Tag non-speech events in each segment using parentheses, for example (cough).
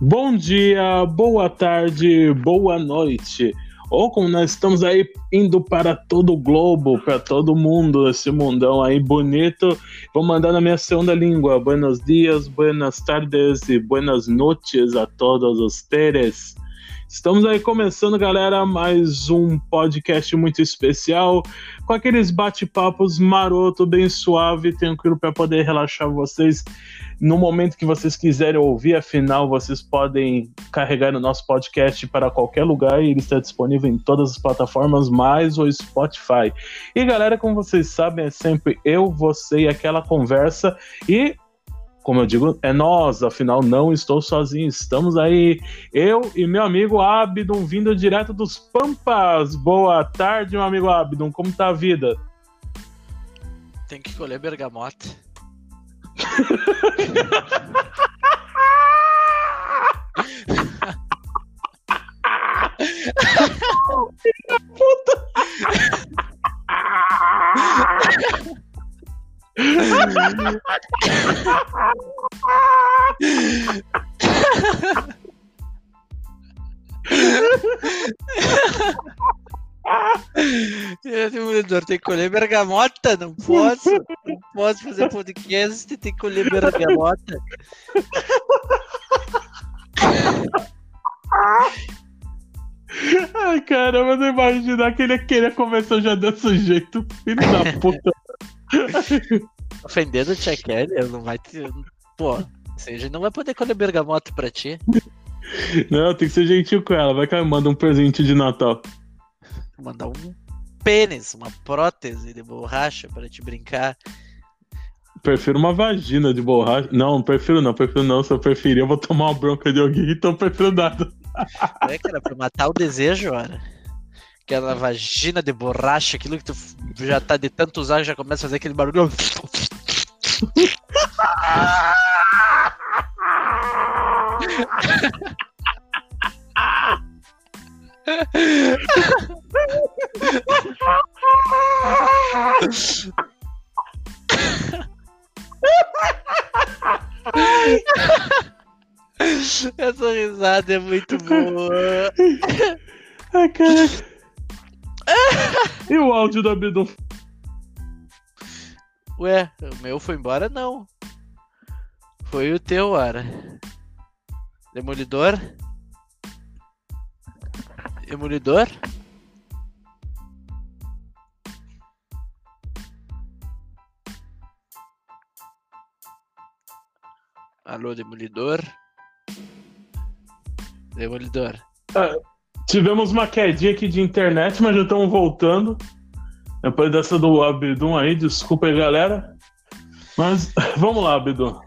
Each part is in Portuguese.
Bom dia, boa tarde, boa noite. Ou como nós estamos aí indo para todo o globo, para todo mundo, esse mundão aí bonito. Vou mandar na minha segunda língua. Buenos dias, buenas tardes e buenas noites a todos os teres. Estamos aí começando, galera, mais um podcast muito especial, com aqueles bate-papos maroto, bem suave, tranquilo para poder relaxar vocês no momento que vocês quiserem ouvir. Afinal, vocês podem carregar o nosso podcast para qualquer lugar e ele está disponível em todas as plataformas, mais o Spotify. E galera, como vocês sabem, é sempre eu, você e aquela conversa e como eu digo, é nós, afinal não estou sozinho, estamos aí, eu e meu amigo Abdon, vindo direto dos Pampas. Boa tarde, meu amigo Abdon, como tá a vida? Tem que colher bergamota. Puta! (laughs) (laughs) Demolidor tem que colher bergamota, não posso. Não posso fazer podcast, tem que colher bergamota. Ai, caramba, não imaginar que ele queria começar já desse jeito, filho da puta. (laughs) Ofendendo o Tia Kelly, ele não vai ter. Pô, seja, não vai poder colher bergamota pra ti. Não, tem que ser gentil com ela. Vai que ela manda um presente de Natal. Mandar um pênis, uma prótese de borracha pra te brincar. Prefiro uma vagina de borracha. Não, prefiro não, prefiro não. Se eu preferir, eu vou tomar uma bronca de alguém, então prefiro nada. É, cara, pra matar o desejo, ora. Aquela vagina de borracha, aquilo que tu já tá de tanto usar, já começa a fazer aquele barulho. Essa risada é muito boa. Ai, cara. (laughs) E o áudio do Abdon? Ué, o meu foi embora? Não. Foi o teu, Ara. Demolidor? Demolidor? Alô, Demolidor? Demolidor. Ah, tivemos uma quedinha aqui de internet, mas já estamos voltando. Depois dessa do Abdon aí, desculpa aí, galera. Mas (laughs) vamos lá, Abdon.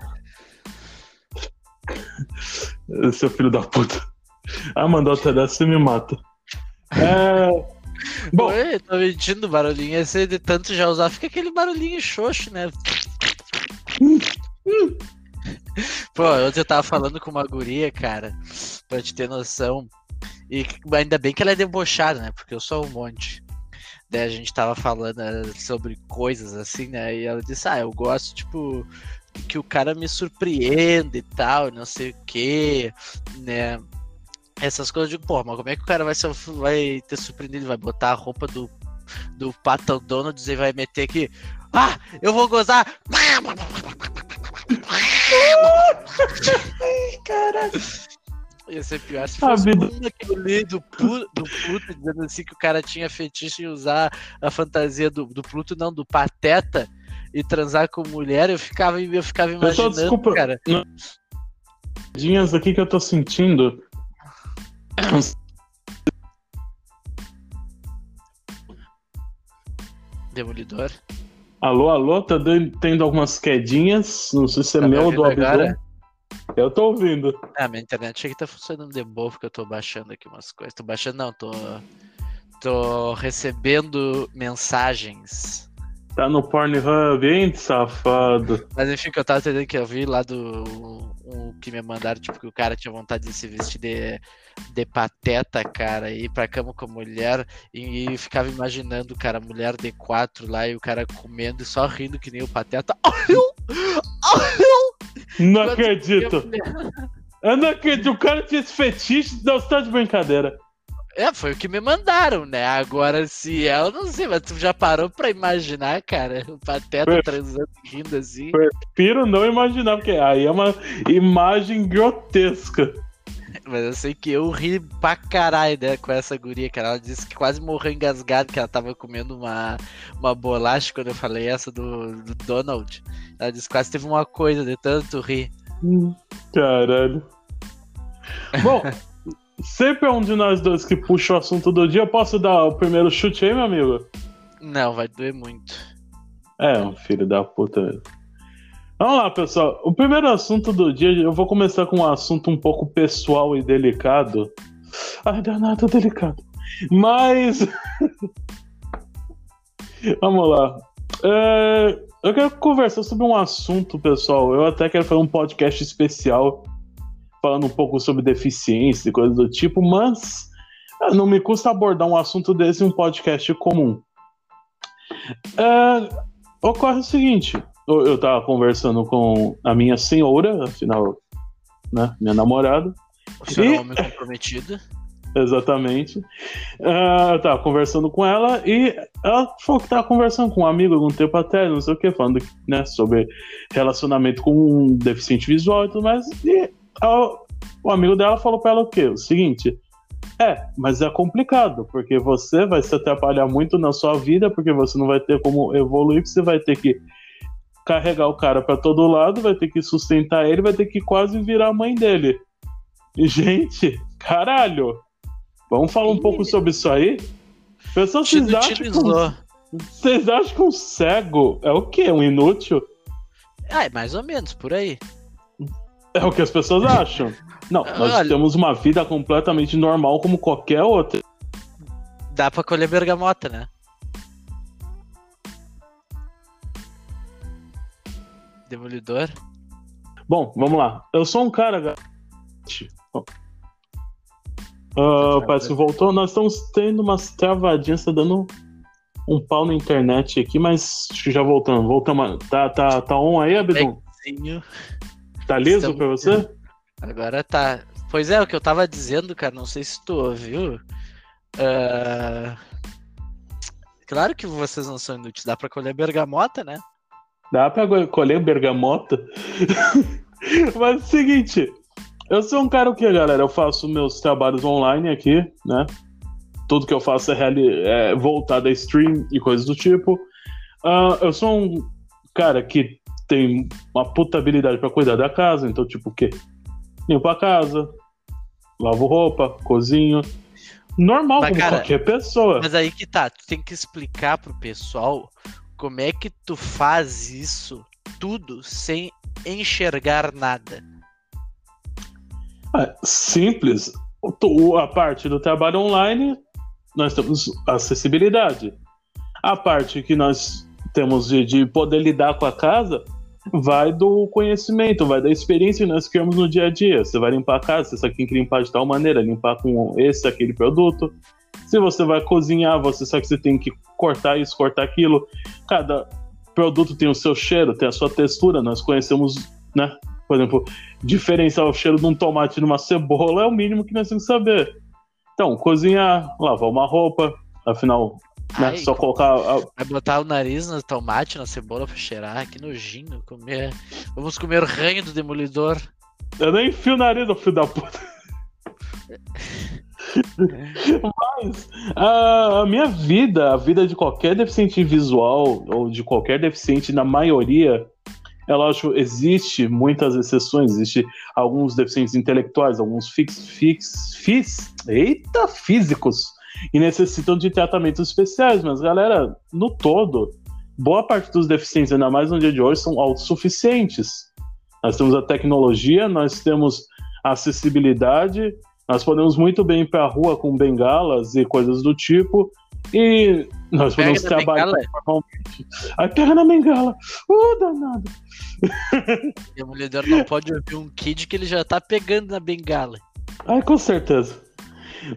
(laughs) Seu filho da puta. Ah, mandou até dessa, você me mata. É... (laughs) Bom, Oi, tô mentindo barulhinho. Esse de tanto já usar, fica aquele barulhinho xoxo, né? Pô, ontem eu tava falando com uma guria, cara, pra te ter noção. E ainda bem que ela é debochada, né? Porque eu sou um monte. Daí a gente tava falando eh, sobre coisas assim, né? E ela disse: Ah, eu gosto, tipo, que o cara me surpreenda e tal, não sei o que, né? Essas coisas, digo, pô, mas como é que o cara vai, ser, vai ter surpreendido? Vai botar a roupa do, do Patão Donald e vai meter aqui, ah, eu vou gozar! (laughs) Caralho. Ia ser pior se fosse ah, um daquele do, Pluto, do Pluto, dizendo assim que o cara tinha fetiche em usar a fantasia do, do Pluto, não, do Pateta, e transar com mulher, eu ficava, eu ficava imaginando, Pessoal, desculpa, cara. Dinhas aqui que eu tô sentindo. Demolidor. Alô, alô, tá tendo algumas quedinhas. Não sei se é tá meu ou do Abdul. Eu tô ouvindo. Ah, minha internet aqui tá funcionando de boa, porque eu tô baixando aqui umas coisas. Tô baixando, não, tô. Tô recebendo mensagens. Tá no Pornhub, hein, safado? Mas enfim, que eu tava entendendo que eu vi lá do. O que me mandaram, tipo, que o cara tinha vontade de se vestir de, de pateta, cara, ir pra cama com a mulher e, e ficava imaginando, cara, a mulher de quatro lá e o cara comendo e só rindo que nem o pateta. (laughs) Não acredito! Eu não acredito, o cara tinha esse fetiche, não, você tá de brincadeira. É, foi o que me mandaram, né? Agora, se é, eu não sei, mas tu já parou pra imaginar, cara? O Pateta Foi. transando, rindo assim. Prefiro não imaginar, porque aí é uma imagem grotesca. Mas eu sei que eu ri pra caralho, né, com essa guria, cara. Ela disse que quase morreu engasgada, que ela tava comendo uma, uma bolacha quando eu falei essa do, do Donald. Ela disse que quase teve uma coisa de tanto rir. Caralho. Bom, (laughs) sempre é um de nós dois que puxa o assunto do dia. Eu posso dar o primeiro chute aí, meu amigo? Não, vai doer muito. É, um filho da puta. Vamos lá, pessoal. O primeiro assunto do dia, eu vou começar com um assunto um pouco pessoal e delicado. Ai, danado, delicado. Mas. (laughs) Vamos lá. É, Eu quero conversar sobre um assunto, pessoal. Eu até quero fazer um podcast especial falando um pouco sobre deficiência e coisas do tipo, mas ah, não me custa abordar um assunto desse em um podcast comum. É, ocorre o seguinte: eu, tava conversando com a minha senhora, afinal, né, minha namorada, O senhor é E- um homem comprometido. (laughs) exatamente. É, eu tava conversando com ela e ela falou que tava conversando com um amigo algum tempo atrás, não sei o que, falando né, sobre relacionamento com um deficiente visual e tudo mais. E a- o amigo dela falou pra ela o quê? O seguinte. É, mas é complicado, porque você vai se atrapalhar muito na sua vida, porque você não vai ter como evoluir, você vai ter que carregar o cara pra todo lado, vai ter que sustentar ele, vai ter que quase virar a mãe dele. E, gente, caralho! Vamos falar um Ih. pouco sobre isso aí? Pessoal, vocês acham, que um, vocês acham que um cego é o quê? Um inútil? Ah, é mais ou menos, por aí. É o que as pessoas acham. Não, nós Olha- temos uma vida completamente normal como qualquer outra. Dá pra colher bergamota, né? Demolidor. Bom, vamos lá. Eu sou um cara. Ah, parece que voltou. Nós estamos tendo umas travadinhas, tá dando um pau na internet aqui, mas acho que já voltando. Voltamos. Tá, tá, tá on aí, Abdon? Zinho. Tá liso Estamos- pra você? Agora tá. Pois é, o que eu tava dizendo, cara, não sei se tu ouviu. Ah, Claro que vocês não são inúteis, dá pra colher bergamota, né? Dá pra colher bergamota? (laughs) Mas é o seguinte, eu sou um cara o que, galera? Eu faço meus trabalhos online aqui, né? Tudo que eu faço é, é voltado a stream e coisas do tipo. Ah, eu sou um cara que tem uma puta habilidade pra cuidar da casa, então, tipo, o quê? Limpo a casa, lavo roupa, cozinho. Normal, Mas, como cara, qualquer pessoa. Mas aí que tá, tu tem que explicar pro pessoal como é que tu faz isso tudo sem enxergar nada. É, simples. A parte do trabalho online, nós temos acessibilidade. A parte que nós temos de, de poder lidar com a casa vai do conhecimento, vai da experiência que nós criamos no dia a dia. Você vai limpar a casa, você sabe que tem que limpar de tal maneira, limpar com esse, aquele produto. Se você vai cozinhar, você sabe que você tem que cortar isso, cortar aquilo. Cada produto tem o seu cheiro, tem a sua textura. Nós conhecemos, né? Por exemplo, diferenciar o cheiro de um tomate e de uma cebola é o mínimo que nós temos que saber. Então, cozinhar, lavar uma roupa, afinal, né, Ai, só colocar. a- Vai botar o nariz no tomate, na cebola pra cheirar, que nojinho. Comer... Vamos comer ranho do demolidor. Eu nem enfio o nariz, filho da puta. (laughs) (laughs) Mas a, a minha vida, a vida de qualquer deficiente visual, ou de qualquer deficiente, na maioria, é lógico, existe muitas exceções, existe alguns deficientes intelectuais, alguns fix, fix, eita, físicos, e necessitam de tratamentos especiais, mas galera, no todo, boa parte dos deficientes, ainda mais no dia de hoje, são autossuficientes. Nós temos a tecnologia, nós temos a acessibilidade, nós podemos muito bem ir para a rua com bengalas e coisas do tipo, e nós Pega podemos trabalhar normalmente. Aí pega na bengala. Uh, danado. (laughs) O demolidor não pode ouvir um kid que ele já tá pegando na bengala. Ai, com certeza.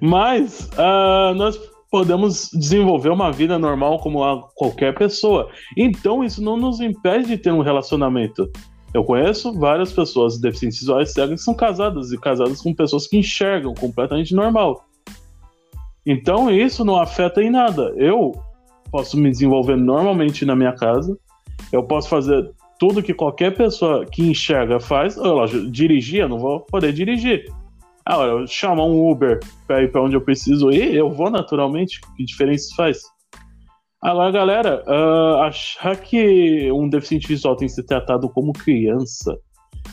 Mas ah, nós podemos desenvolver uma vida normal como a qualquer pessoa. Então isso não nos impede de ter um relacionamento. Eu conheço várias pessoas deficientes visuais cegas que são casadas e casadas com pessoas que enxergam completamente normal. Então isso não afeta em nada. Eu posso me desenvolver normalmente na minha casa, eu posso fazer tudo que qualquer pessoa que enxerga faz. Eu, dirigir, eu não vou poder dirigir. Agora, eu chamar um Uber para ir para onde eu preciso ir, eu vou naturalmente. Que diferença faz? Agora, galera, uh, achar que um deficiente visual tem que ser tratado como criança,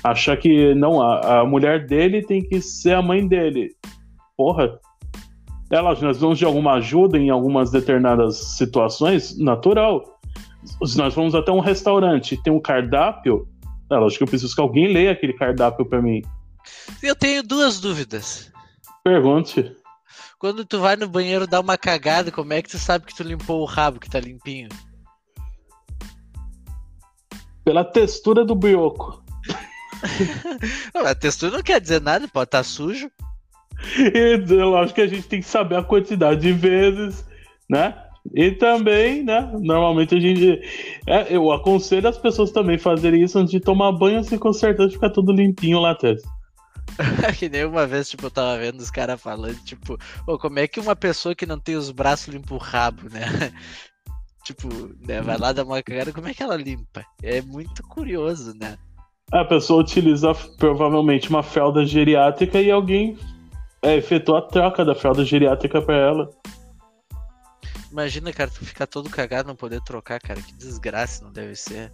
achar que não, a, a mulher dele tem que ser a mãe dele. Porra, é lógico, nós vamos de alguma ajuda em algumas determinadas situações, natural. Se nós vamos até um restaurante e tem um cardápio, é lógico que eu preciso que alguém leia aquele cardápio para mim. Eu tenho duas dúvidas. Pergunte. Quando tu vai no banheiro dar uma cagada, como é que tu sabe que tu limpou o rabo que tá limpinho? Pela textura do brioco. (laughs) a textura não quer dizer nada, pode estar tá sujo. Eu acho que a gente tem que saber a quantidade de vezes, né? E também, né? Normalmente a gente. É, eu aconselho as pessoas também fazerem isso antes de tomar banho, com certeza ficar tudo limpinho lá atrás. (laughs) que nem uma vez, tipo, eu tava vendo os caras falando, tipo, oh, como é que uma pessoa que não tem os braços limpa o rabo, né? (laughs) tipo, né, vai lá dar uma cagada, como é que ela limpa? É muito curioso, né? A pessoa utiliza provavelmente uma fralda geriátrica e alguém é, efetuou a troca da fralda geriátrica pra ela. Imagina, cara, tu ficar todo cagado não poder trocar, cara. Que desgraça não deve ser.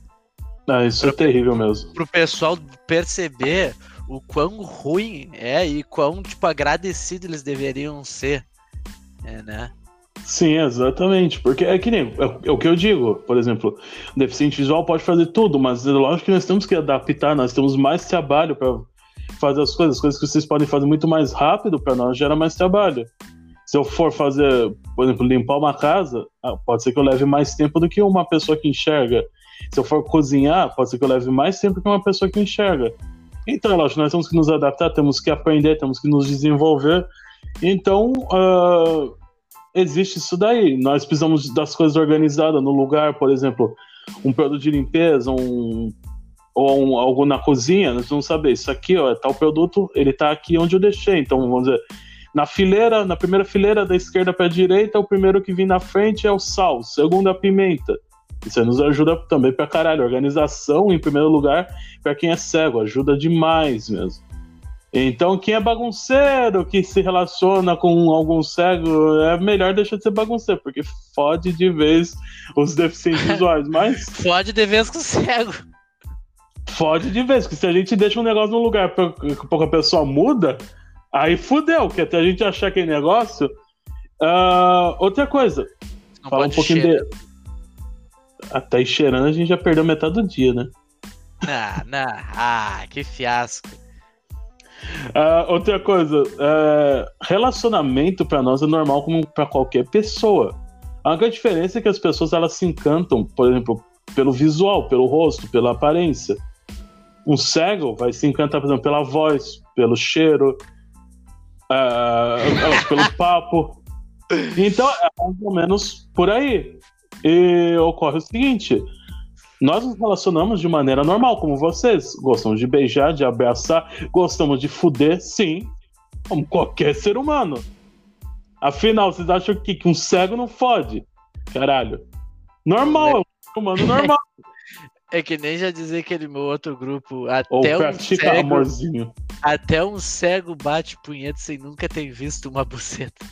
Ah, isso é terrível mesmo. Pro pessoal perceber o quão ruim é e quão, tipo, agradecido eles deveriam ser. É, né? Sim, exatamente. Porque é que nem é, é, o que eu digo. Por exemplo, o deficiente visual pode fazer tudo, mas é lógico que nós temos que adaptar, nós temos mais trabalho para fazer as coisas, coisas que vocês podem fazer muito mais rápido para nós gera mais trabalho. Se eu for fazer, por exemplo, limpar uma casa, ah, pode ser que eu leve mais tempo do que uma pessoa que enxerga. Se eu for cozinhar, pode ser que eu leve mais tempo que uma pessoa que enxerga. Então, lógico, nós temos que nos adaptar, temos que aprender, temos que nos desenvolver. Então, uh, existe isso daí. Nós precisamos das coisas organizadas no lugar, por exemplo, um produto de limpeza, um ou um, algo na cozinha, nós vamos saber, isso aqui, ó, é tal produto, ele tá aqui onde eu deixei. Então, vamos dizer, na fileira, na primeira fileira da esquerda para a direita, o primeiro que vem na frente é o sal, o segundo é a pimenta. Isso nos ajuda também pra caralho. Organização, em primeiro lugar, para quem é cego, ajuda demais mesmo. Então, quem é bagunceiro, que se relaciona com algum cego, é melhor deixar de ser bagunceiro, porque fode de vez os deficientes (laughs) visuais. Mas. fode de vez com o cego. Fode de vez, porque se a gente deixa um negócio num lugar que pouca pessoa muda, aí fudeu, que até a gente achar aquele negócio. Uh, outra coisa, Não fala um pouquinho cheirar. de. Até cheirando a gente já perdeu metade do dia, né? Ah, não. ah que fiasco. Uh, outra coisa, uh, relacionamento para nós é normal como para qualquer pessoa. A única diferença é que as pessoas elas se encantam, por exemplo, pelo visual, pelo rosto, pela aparência. Um cego vai se encantar, por exemplo, pela voz, pelo cheiro, uh, pelo papo. Então, é mais ou menos por aí. E ocorre o seguinte: nós nos relacionamos de maneira normal, como vocês. Gostamos de beijar, de abraçar, gostamos de fuder, sim, como qualquer ser humano. Afinal, vocês acham que, que um cego não fode? Caralho. Normal, é um ser humano normal. (laughs) É que nem já dizer aquele meu outro grupo. Até Ou um cego, amorzinho. Até um cego bate punheta sem nunca ter visto uma buceta.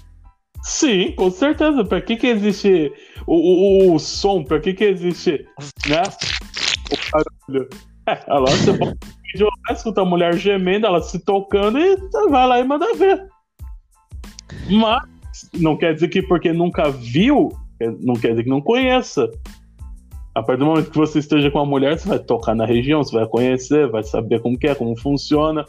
Sim, com certeza. Pra que que existe o, o, o som? Pra que que existe, né? O barulho. É, ela você pode escuta a mulher gemendo, ela se tocando e vai lá e manda ver. Mas não quer dizer que porque nunca viu, não quer dizer que não conheça. A partir do momento que você esteja com uma mulher, você vai tocar na região, você vai conhecer, vai saber como que é, como funciona.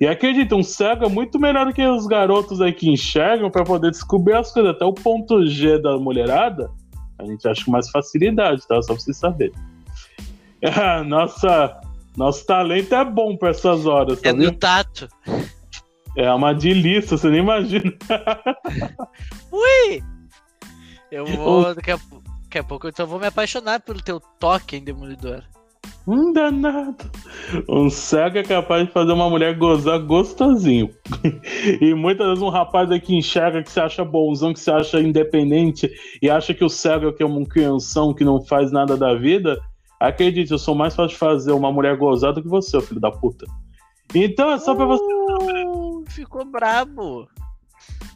E acredita, um cego é muito melhor do que os garotos aí que enxergam para poder descobrir as coisas. Até o ponto G da mulherada, a gente acha com mais facilidade, tá? Só pra você saber. É, (laughs) nossa, nosso talento é bom para essas horas. Tá é no tato. É uma delícia, você nem imagina. (laughs) Ui! Eu vou daqui a pouco Daqui a pouco eu então vou me apaixonar pelo teu toque em Demolidor. Um danado. Um cego é capaz de fazer uma mulher gozar gostosinho. e muitas vezes um rapaz aí que enxerga, que se acha bonzão, que se acha independente e acha que o cego é, que é um crianção que não faz nada da vida. Acredite, eu sou mais fácil de fazer uma mulher gozar do que você, filho da puta. Então é só pra você. Uh, ficou brabo.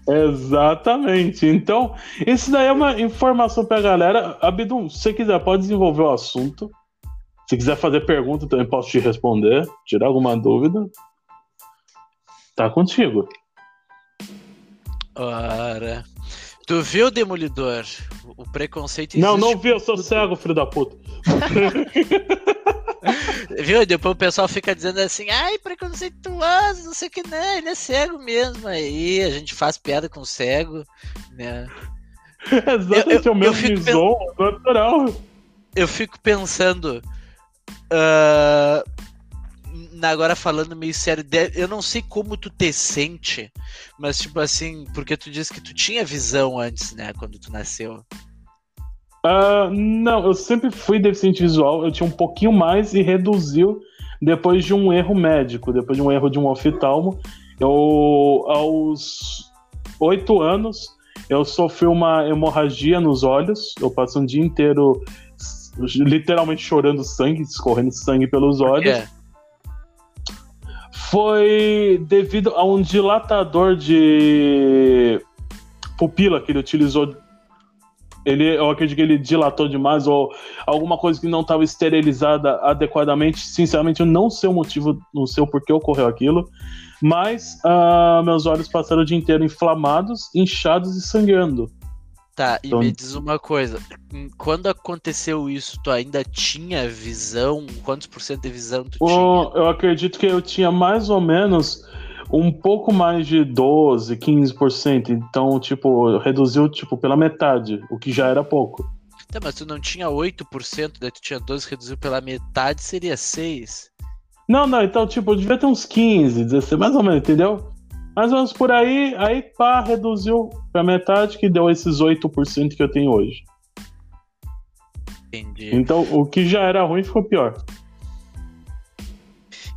Exatamente. Então, isso daí é uma informação pra galera. Abdum, se você quiser, pode desenvolver o assunto. Se quiser fazer pergunta, também posso te responder, tirar alguma dúvida. Tá contigo. Ora. Tu viu, Demolidor? O preconceito Não, não vi, eu sou cego, filho da puta. (laughs) Viu? E depois o pessoal fica dizendo assim, ai, preconceituoso, não sei o que, não, ele é cego mesmo. Aí a gente faz piada com cego, né? (laughs) Exatamente, eu, eu, é o mesmo bison, natural. Eu fico pensando, Uh, agora falando meio sério, eu não sei como tu te sente, mas tipo assim, porque tu disse que tu tinha visão antes, né, quando tu nasceu. Uh, não, eu sempre fui deficiente visual, eu tinha um pouquinho mais e reduziu depois de um erro médico, depois de um erro de um oftalmo. Eu, aos oito anos, eu sofri uma hemorragia nos olhos, eu passei um dia inteiro literalmente chorando sangue, escorrendo sangue pelos olhos. É. Foi devido a um dilatador de pupila que ele utilizou. Ele, eu acredito que ele dilatou demais ou alguma coisa que não estava esterilizada adequadamente. Sinceramente, eu não sei o motivo, não sei o porquê ocorreu aquilo. Mas uh, meus olhos passaram o dia inteiro inflamados, inchados e sangrando. Tá, e então... me diz uma coisa. Quando aconteceu isso, tu ainda tinha visão? Quantos por cento de visão tu oh, tinha? Eu acredito que eu tinha mais ou menos um pouco mais de 12, 15%. Então, tipo, reduziu tipo pela metade, o que já era pouco. Tá, mas tu não tinha 8%, daí tu tinha 12, reduziu pela metade, seria 6. Não, não, então, tipo, devia ter uns 15, 16, mais ou menos, entendeu? Mais ou menos por aí, aí pá, reduziu pra metade que deu esses 8% que eu tenho hoje. Entendi. Então o que já era ruim ficou pior.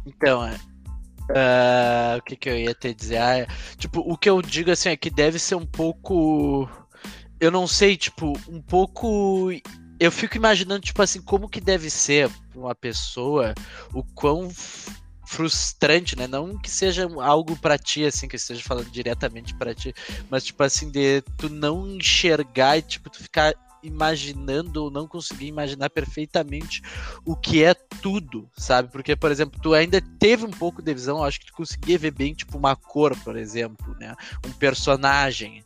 Então, uh, o que, que eu ia te dizer? Ah, tipo, o que eu digo assim é que deve ser um pouco. Eu não sei, tipo, um pouco. Eu fico imaginando, tipo assim, como que deve ser uma pessoa, o quão frustrante, né? Não que seja algo para ti, assim, que eu esteja falando diretamente para ti, mas tipo assim, de tu não enxergar e tipo, tu ficar imaginando ou não conseguir imaginar perfeitamente o que é tudo, sabe? Porque, por exemplo, tu ainda teve um pouco de visão, acho que tu conseguia ver bem, tipo, uma cor, por exemplo, né? Um personagem,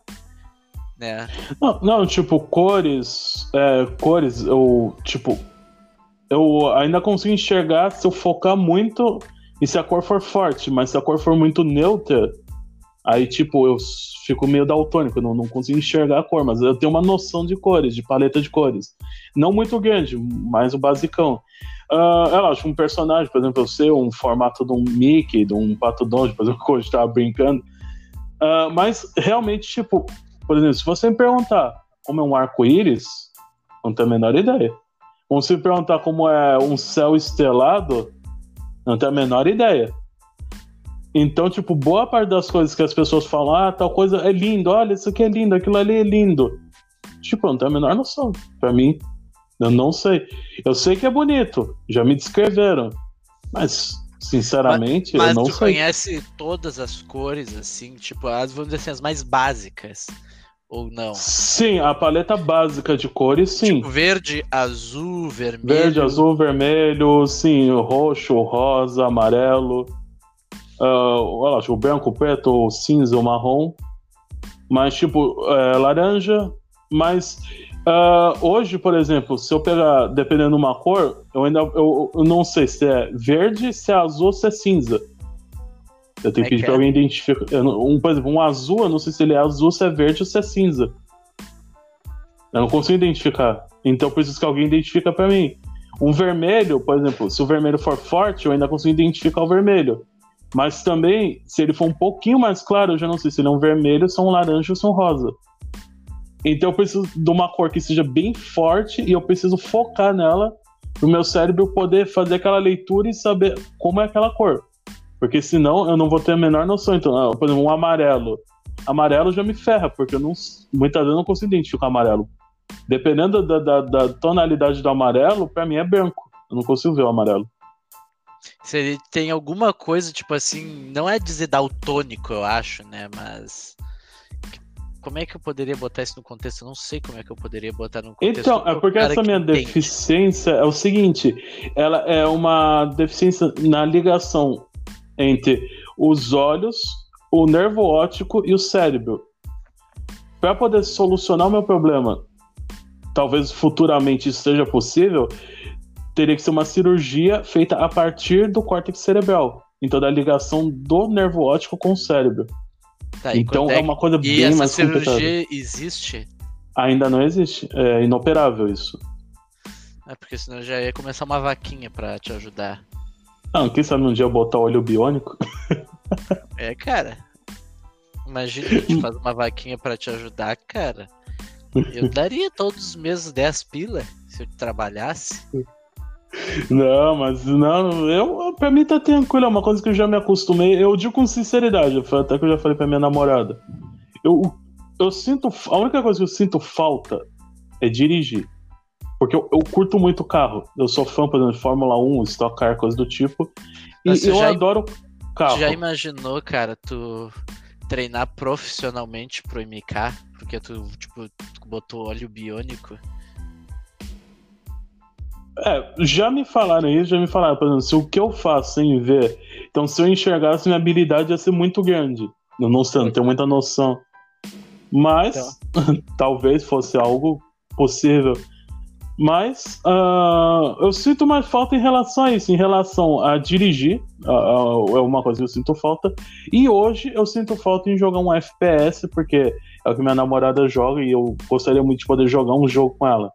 né? Não, não tipo, cores, é, cores, eu, tipo, eu ainda consigo enxergar se eu focar muito e se a cor for forte, mas se a cor for muito neutra, aí, tipo, eu fico meio daltônico, não, não consigo enxergar a cor, mas eu tenho uma noção de cores, de paleta de cores. Não muito grande, mas o basicão. Uh, é lógico, um personagem, por exemplo, eu sei um formato de um Mickey, de um Pato Donald, por exemplo, (laughs) que hoje estava brincando. Uh, mas realmente, tipo, por exemplo, se você me perguntar como é um arco-íris, não tenho a menor ideia. Ou se me perguntar como é um céu estelado, não tenho a menor ideia. Então, tipo, boa parte das coisas que as pessoas falam, ah, tal coisa é lindo, olha, isso aqui é lindo, aquilo ali é lindo. Tipo, eu não tenho a menor noção. Pra mim, eu não sei. Eu sei que é bonito, já me descreveram. Mas, sinceramente, mas, mas eu não sei. Mas tu conhece todas as cores, assim, tipo, as, vamos dizer assim, as mais básicas ou não? Sim, a paleta básica de cores, sim. Tipo, verde, azul, vermelho. Verde, azul, vermelho, sim, roxo, rosa, amarelo. Uh, olha lá, o branco, preto, cinza, marrom. Mas, tipo, é, laranja. Mas uh, hoje, por exemplo, se eu pegar, dependendo de uma cor, eu ainda eu, eu não sei se é verde, se é azul ou se é cinza. Eu tenho é que pedir pra alguém identificar. Um, por exemplo, um azul, eu não sei se ele é azul, se é verde ou se é cinza. Eu não consigo identificar. Então preciso que alguém identifica para mim. Um vermelho, por exemplo, se o vermelho for forte, eu ainda consigo identificar o vermelho. Mas também, se ele for um pouquinho mais claro, eu já não sei se ele é um vermelho, se é um laranja ou se é um rosa. Então eu preciso de uma cor que seja bem forte e eu preciso focar nela Pro meu cérebro poder fazer aquela leitura e saber como é aquela cor. Porque senão eu não vou ter a menor noção. Então, ah, por exemplo, um amarelo. Amarelo já me ferra, porque eu não, muitas vezes eu não consigo identificar amarelo. Dependendo da, da, da tonalidade do amarelo, para mim é branco. Eu não consigo ver o amarelo. Se ele tem alguma coisa, tipo assim, não é dizer daltônico, eu acho, né? Mas. Como é que eu poderia botar isso no contexto? Eu não sei como é que eu poderia botar no contexto. Então, é porque essa minha entende. deficiência é o seguinte: ela é uma deficiência na ligação entre os olhos, o nervo óptico e o cérebro. Para poder solucionar o meu problema, talvez futuramente isso seja possível, teria que ser uma cirurgia feita a partir do córtex cerebral. Então, da ligação do nervo óptico com o cérebro. Tá, então, é, é, uma coisa bem mais complicada. essa cirurgia existe? Ainda não existe. É inoperável isso. É porque senão já ia começar uma vaquinha para te ajudar. Não, quem sabe um dia eu botar olho biônico? é, cara. Imagina a gente (laughs) fazer uma vaquinha para te ajudar, cara. Eu daria todos os meses 10 pila se eu trabalhasse. Não, mas não, eu, pra mim tá tranquilo, é uma coisa que eu já me acostumei. Eu digo com sinceridade, até que eu já falei pra minha namorada. Eu, eu sinto. A única coisa que eu sinto falta é dirigir. Porque eu, eu curto muito carro. Eu sou fã, por exemplo, de Fórmula 1, Stock Car, coisa do tipo. E eu já, adoro carro. Já imaginou, cara, tu treinar profissionalmente pro MK? Porque tu, tipo, botou óleo biônico? É, já me falaram isso, já me falaram, por exemplo, se o que eu faço sem ver, então se eu enxergasse minha habilidade ia ser muito grande. Eu não sei, não tenho muita noção. Mas então. (laughs) talvez fosse algo possível. Mas uh, eu sinto mais falta em relação a isso, em relação a dirigir, uh, é uma coisa que eu sinto falta. E hoje eu sinto falta em jogar um FPS, porque é o que minha namorada joga e eu gostaria muito de poder jogar um jogo com ela.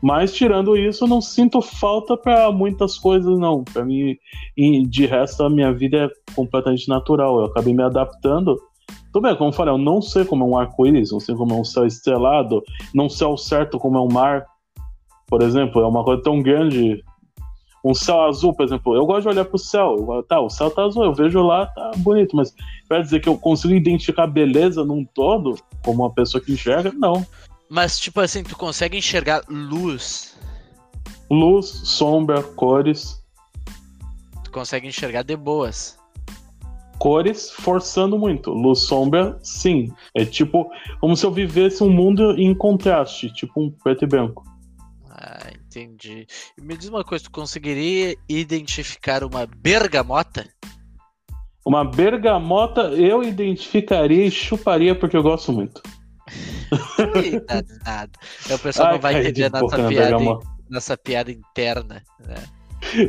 Mas tirando isso, não sinto falta para muitas coisas, não. Para mim, de resto, a minha vida é completamente natural. Eu acabei me adaptando. Tudo bem, como eu falei, eu não sei como é um arco-íris, não sei como é um céu estrelado, não sei ao certo como é um mar. Por exemplo, é uma coisa tão grande. Um céu azul, por exemplo, eu gosto de olhar pro céu. Tá, o céu tá azul, eu vejo lá, tá bonito, mas para dizer que eu consigo identificar beleza num todo, como uma pessoa que enxerga, não. Mas, tipo assim, tu consegue enxergar luz. Luz, sombra, cores. Tu consegue enxergar de boas. Cores forçando muito. Luz, sombra, sim. É tipo como se eu vivesse um mundo em contraste, tipo um preto e branco. Entendi. Me diz uma coisa, tu conseguiria identificar uma bergamota? Uma bergamota eu identificaria e chuparia porque eu gosto muito. nada, nada. O pessoal Ai, não vai entender nossa piada, nossa piada interna, né?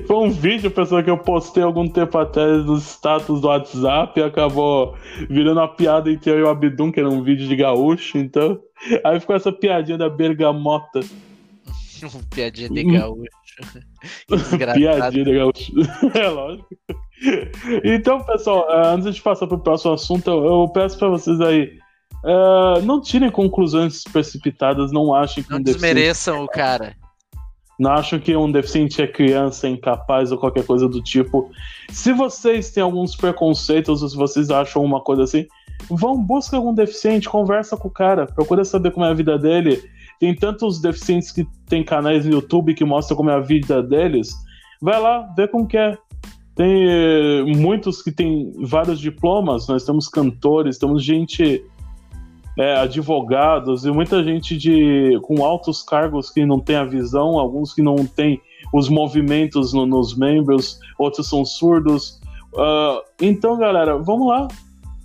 Foi um vídeo, pessoal, que eu postei algum tempo atrás no status do WhatsApp e acabou virando uma piada entre eu e o Abdum, que era um vídeo de gaúcho, então. Aí ficou essa piadinha da bergamota. (laughs) (laughs) piadinha de gaúcho. piadinha de gaúcho. é lógico. Então, pessoal, antes de passar para o próximo assunto, eu peço para vocês aí Uh, não tirem conclusões precipitadas, não achem que não um desmereçam o cara. Não acham que um deficiente é criança, incapaz ou qualquer coisa do tipo. Se vocês têm alguns preconceitos, ou se vocês acham uma coisa assim, vão, busca algum deficiente, conversa com o cara, procura saber como é a vida dele. Tem tantos deficientes que tem canais no YouTube que mostram como é a vida deles. Vai lá, vê como que é. Tem eh, muitos que têm vários diplomas, nós temos cantores, temos gente é, advogados e muita gente de com altos cargos que não tem a visão, alguns que não têm os movimentos no, nos membros, outros são surdos. Uh, então, galera, vamos lá,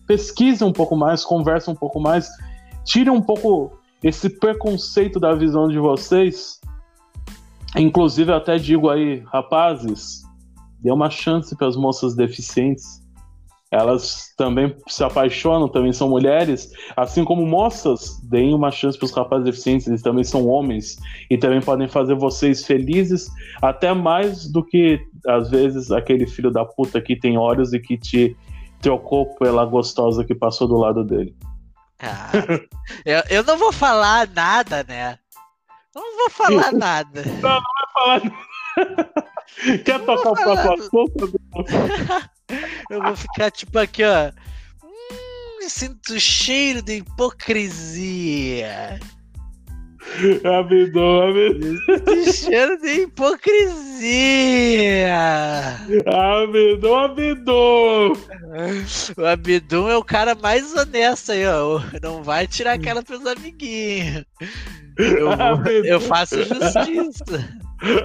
pesquise um pouco mais, converse um pouco mais, tire um pouco esse preconceito da visão de vocês. Inclusive, até digo aí, rapazes, dê uma chance para as moças deficientes elas também se apaixonam, também são mulheres, assim como moças, deem uma chance para os rapazes deficientes, eles também são homens e também podem fazer vocês felizes, até mais do que às vezes aquele filho da puta que tem olhos e que te trocou pela gostosa que passou do lado dele. Ah, eu, eu não vou falar nada, né? Não vou falar nada. Não, (laughs) não é falar. Quer tocar o próximo assunto? Eu vou ficar tipo aqui, ó. Hum, sinto cheiro de hipocrisia. Abidão, abidão. Sinto cheiro de hipocrisia. Abidão, abidão. O Abidum é o cara mais honesto aí, ó. Não vai tirar aquela pros amiguinhos. Eu, eu faço justiça.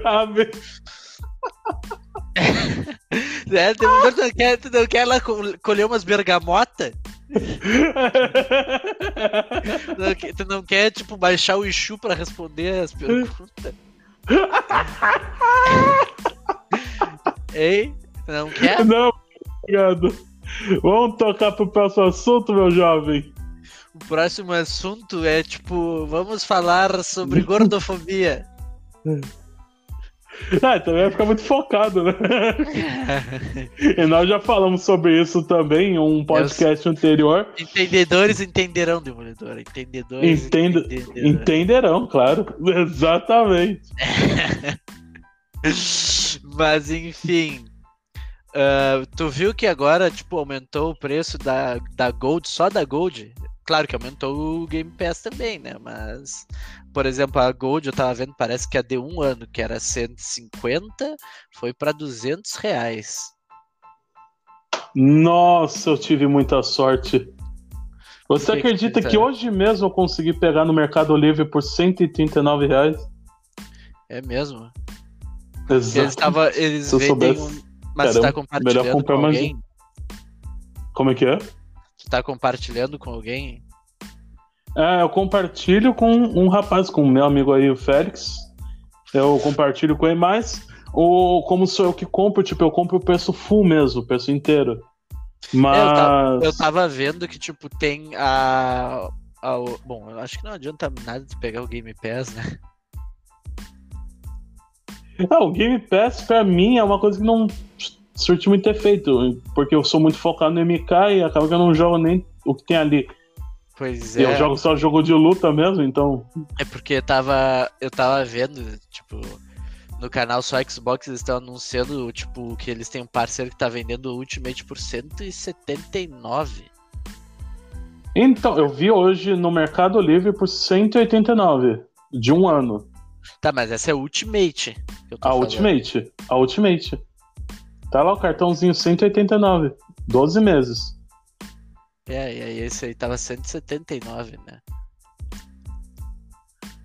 Abidão. (laughs) É, tu não quer, tu não quer lá co- colher umas bergamotas? (laughs) Tu não quer- Tu não quer, tipo, baixar o Exu pra responder as perguntas? (laughs) Ei? Não quer? Não, obrigado. Vamos tocar pro próximo assunto, meu jovem. O próximo assunto é, tipo, vamos falar sobre gordofobia. (laughs) Ah, também vai ficar muito focado, né? (laughs) E nós já falamos sobre isso também em um podcast anterior. Entendedores entenderão, Demolidor. Entendedores Entendo- entenderão. Entenderão, claro. (laughs) Exatamente. Mas enfim. Ah, tu viu que agora, tipo, aumentou o preço da, da Gold, só da Gold? Claro que aumentou o Game Pass também, né? Mas, por exemplo, a Gold eu tava vendo, parece que a de um ano, que era 150, foi pra 200 reais. Nossa, eu tive muita sorte. Você Que que acredita que tá- hoje mesmo eu consegui pegar no Mercado Livre por 139 reais? É mesmo? Eles, Exato. tava, eles Se eu vendem soubesse, um... Mas você tá caramba, melhor compartilhando com mais alguém? Como é que é? Você tá compartilhando com alguém? É, eu compartilho com um rapaz, com o meu amigo aí, o Félix. Eu compartilho com ele, mas o, como sou eu que compro, tipo, eu compro o preço full mesmo, o preço inteiro. Mas. É, eu tava, eu tava vendo que, tipo, tem a, a- Bom, eu acho que não adianta nada de pegar o Game Pass, né? (laughs) Ah, o Game Pass pra mim é uma coisa que não surtiu muito efeito, porque eu sou muito focado no MK e acaba que eu não jogo nem o que tem ali. Pois Eu é. jogo só jogo de luta mesmo, então. É porque eu tava, eu tava vendo, tipo, no canal só Xbox eles estão anunciando, tipo, que eles têm um parceiro que tá vendendo o Ultimate por 179. Então, eu vi hoje no Mercado Livre por 189 de um ano. Tá, mas essa é Ultimate. A falando. Ultimate. A Ultimate. Tá lá o cartãozinho 189. 12 meses. É, e aí esse aí tava 179, né?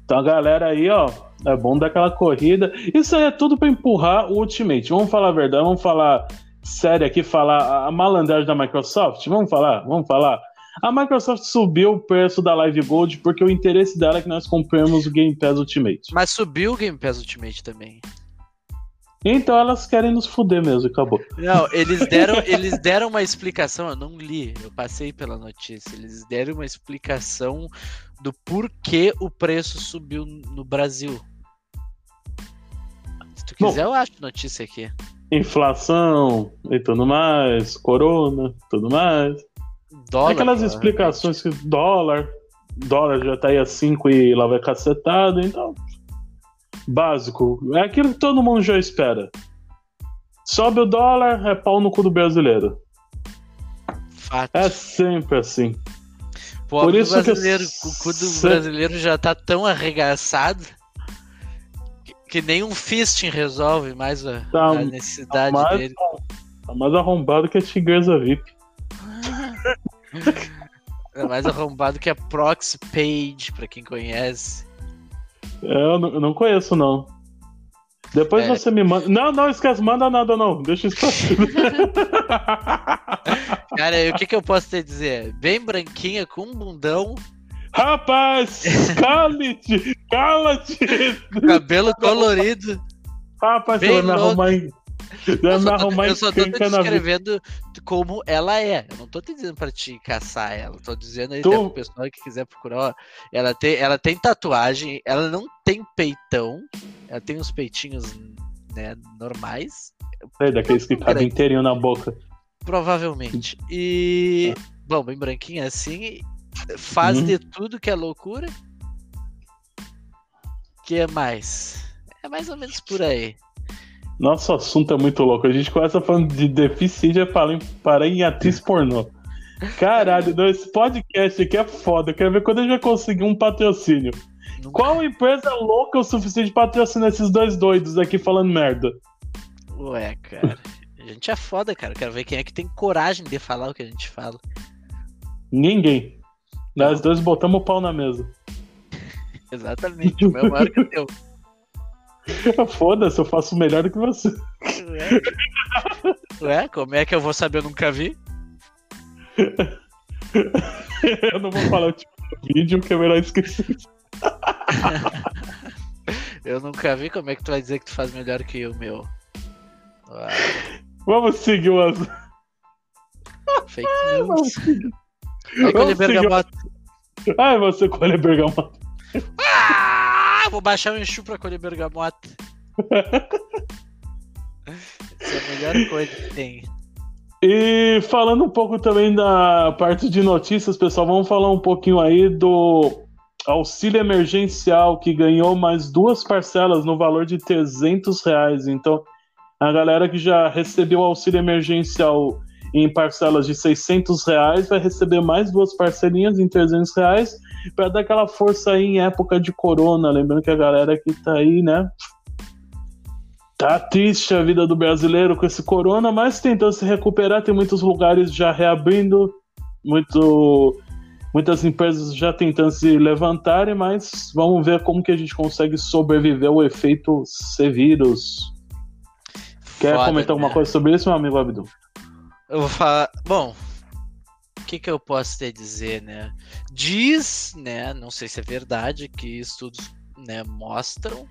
Então galera aí, ó, é bom dar aquela corrida. Isso aí é tudo pra empurrar o Ultimate. Vamos falar a verdade, vamos falar sério aqui, falar a malandragem da Microsoft. Vamos falar, vamos falar. A Microsoft subiu o preço da Live Gold porque o interesse dela é que nós compremos o Game Pass Ultimate. Mas subiu o Game Pass Ultimate também. Então elas querem nos fuder mesmo, acabou. Não, (laughs) eles deram, eles deram uma explicação, eu não li, eu passei pela notícia. Eles deram uma explicação do porquê o preço subiu no Brasil. Se tu Bom. quiser, eu acho notícia aqui. Inflação e tudo mais, corona, tudo mais. Dólar. Aquelas provavelmente. explicações que dólar, dólar já tá aí a 5 e lá vai cacetado, então. Básico. É aquilo que todo mundo já espera. Sobe o dólar, é pau no cu do brasileiro. Fato. É sempre assim. Pobre por isso que brasileiro, o cu do se- brasileiro já tá tão arregaçado que, que nem um fisting resolve mais a, Tá a necessidade mais- dele. Tá mais arrombado que a tigresa VIP. É mais arrombado que a Proxy Page, pra quem conhece. É, Eu não, eu não conheço, não. Depois É. você me manda. Não, não, esquece, manda nada, não. Deixa isso pra. (laughs) Cara, e o que, que eu posso te dizer? Bem branquinha, com um bundão, Rapaz, cala-te! Cala-te! cabelo colorido. Rapaz, Bem você vai me louco. arrumar em. Eu me arrumar eu só tô te descrevendo como ela é. Eu não tô te dizendo pra te caçar ela. Tô dizendo aí Tu- pro pessoal que quiser procurar. Ela tem, ela tem tatuagem, ela não tem peitão. Ela tem uns peitinhos né, normais. É, daqueles que cabem inteirinho na boca. Provavelmente. E. Bom, bem branquinha assim. Faz Uhum. de tudo que é loucura. que mais? É mais ou menos por aí. Nosso assunto é muito louco. A gente começa falando de deficiência e fala em, para em atriz pornô. Caralho, (laughs) não, esse podcast aqui é foda. Eu quero ver quando a gente vai conseguir um patrocínio. Qual empresa louca o suficiente para patrocinar esses dois doidos aqui falando merda? Ué, cara. A gente é foda, cara. Eu quero ver quem é que tem coragem de falar o que a gente fala. Ninguém. Nós dois botamos o pau na mesa. (laughs) Exatamente, o meu é maior que o teu. (laughs) Foda-se, eu faço melhor do que você. Ué? Ué, como é que eu vou saber? Eu nunca vi. (laughs) eu não vou falar o tipo de vídeo que é melhor esquecer. (laughs) eu nunca vi, como é que tu vai dizer que tu faz melhor que o meu? Uau. Vamos seguir umas. Fake news. Vai colher bergamota. Ai, você colher bergamota. Ah, vou baixar o enxu pra colher bergamota. Essa é a melhor coisa que tem. E falando um pouco também da parte de notícias, pessoal, vamos falar um pouquinho aí do auxílio emergencial que ganhou mais duas parcelas no valor de 300 reais. Então, a galera que já recebeu auxílio emergencial em parcelas de 600 reais vai receber mais duas parcelinhas em 300 reais para dar aquela força aí em época de corona. Lembrando que a galera que tá aí, né? Tá triste a vida do brasileiro com esse corona, mas tentando se recuperar. Tem muitos lugares já reabrindo, muito, muitas empresas já tentando se levantarem, mas vamos ver como que a gente consegue sobreviver ao efeito C-Vírus. Quer Foda, comentar alguma né? coisa sobre isso, meu amigo Abdu? Eu vou falar. Bom, que, que eu posso te dizer, né? Diz, né? Não sei se é verdade, que estudos né, mostram.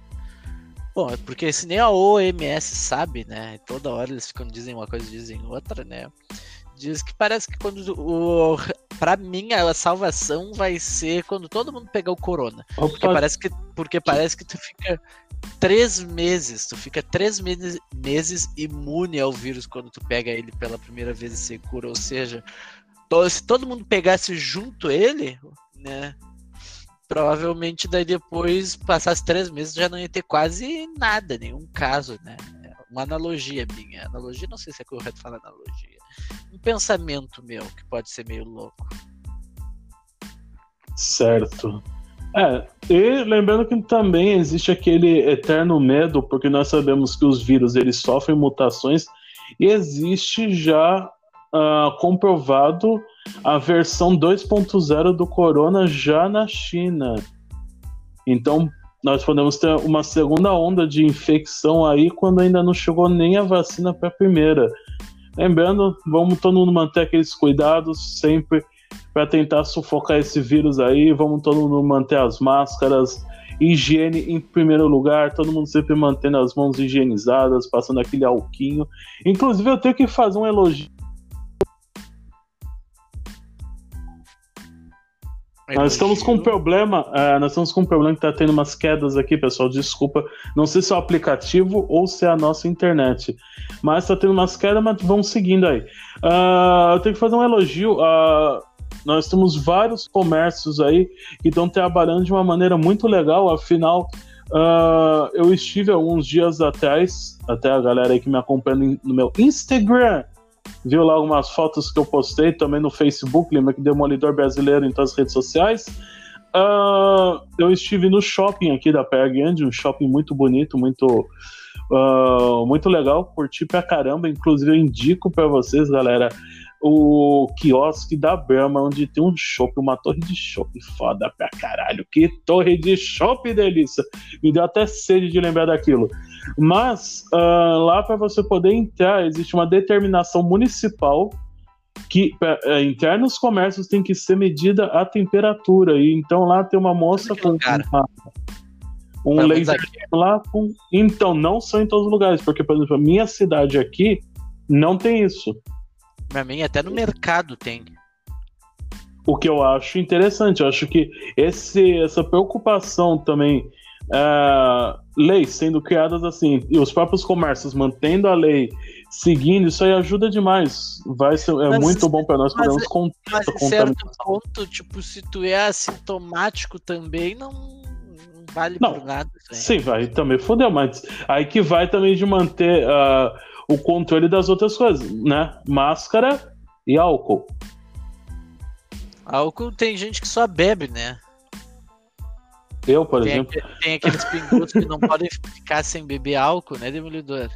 Bom, é porque se nem a OMS sabe, né? Toda hora eles ficam dizem uma coisa, dizem outra, né? Diz que parece que quando o. Pra mim, a salvação vai ser quando todo mundo pegar o corona. Porque parece que, porque parece que tu fica três meses, tu fica três meses, meses imune ao vírus quando tu pega ele pela primeira vez e se cura. Ou seja, se todo mundo pegasse junto ele, né? Provavelmente daí depois, passasse três meses, já não ia ter quase nada, nenhum caso, né? Uma analogia minha. Analogia, não sei se é correto falar analogia. Um pensamento meu que pode ser meio louco. Certo. É, e lembrando que também existe aquele eterno medo, porque nós sabemos que os vírus eles sofrem mutações e existe já uh, comprovado a versão 2.0 do corona já na China. Então, nós podemos ter uma segunda onda de infecção aí quando ainda não chegou nem a vacina para a primeira. Lembrando, vamos todo mundo manter aqueles cuidados sempre para tentar sufocar esse vírus aí. Vamos todo mundo manter as máscaras, higiene em primeiro lugar, todo mundo sempre mantendo as mãos higienizadas, passando aquele alquinho. Inclusive, eu tenho que fazer um elogio. Nós estamos com um problema, uh, nós estamos com um problema que está tendo umas quedas aqui, pessoal. Desculpa, não sei se é o aplicativo ou se é a nossa internet, mas está tendo umas quedas, mas vamos seguindo aí. Uh, eu tenho que fazer um elogio. Uh, nós temos vários comércios aí que estão trabalhando de uma maneira muito legal, afinal. Uh, eu estive alguns dias atrás, até a galera aí que me acompanha no meu Instagram, viu lá algumas fotos que eu postei também no Facebook, lembra que Demolidor Brasileiro em todas as redes sociais. Uh, eu estive no shopping aqui da Grande, um shopping muito bonito, muito, uh, muito legal, curti pra caramba. Inclusive, eu indico para vocês, galera, o quiosque da Brahma, onde tem um shopping, uma torre de shopping foda pra caralho. Que torre de shopping, delícia! Me deu até sede de lembrar daquilo. Mas uh, lá para você poder entrar, existe uma determinação municipal que uh, entrar nos comércios tem que ser medida a temperatura. E então lá tem uma moça com um laser lá com. Então, não são em todos os lugares, porque, por exemplo, a minha cidade aqui não tem isso. Pra mim, até no mercado tem. O que eu acho interessante, eu acho que esse, essa preocupação também, uh, leis sendo criadas assim, e os próprios comércios mantendo a lei, seguindo, isso aí ajuda demais. Vai ser, é mas, muito bom para nós podermos contar. Mas em certo ponto, tipo, se tu é assintomático também, não vale Não, por nada. aí. Sim, vai também fodeu, mas aí que vai também de manter ah, o controle das outras coisas, né? Máscara e álcool. Álcool tem gente que só bebe, né? Eu, por Tem, exemplo. aque- tem aqueles pinguços que não (laughs) podem ficar sem beber álcool, né, Demolidor?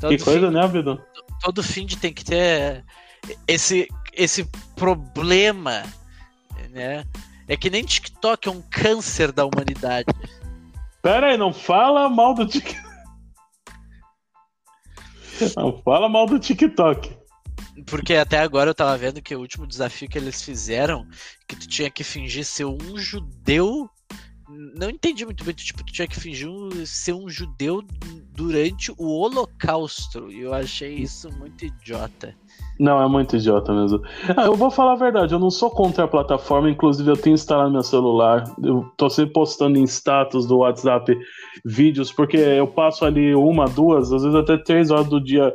Todo Que coisa, fim, né, Abidão? todo fim de tem que ter esse, esse problema, né? É que nem TikTok é um câncer da humanidade. Pera aí, não fala mal do TikTok. Não fala mal do TikTok. Porque até agora eu tava vendo que o último desafio que eles fizeram, que tu tinha que fingir ser um judeu. Não entendi muito bem, tipo, tu tinha que fingir ser um judeu durante o Holocausto. E eu achei isso muito idiota. Não, é muito idiota mesmo. Ah, eu vou falar a verdade, eu não sou contra a plataforma, inclusive eu tenho instalado meu celular. Eu tô sempre postando em status do WhatsApp vídeos, porque eu passo ali uma, duas, às vezes até três horas do dia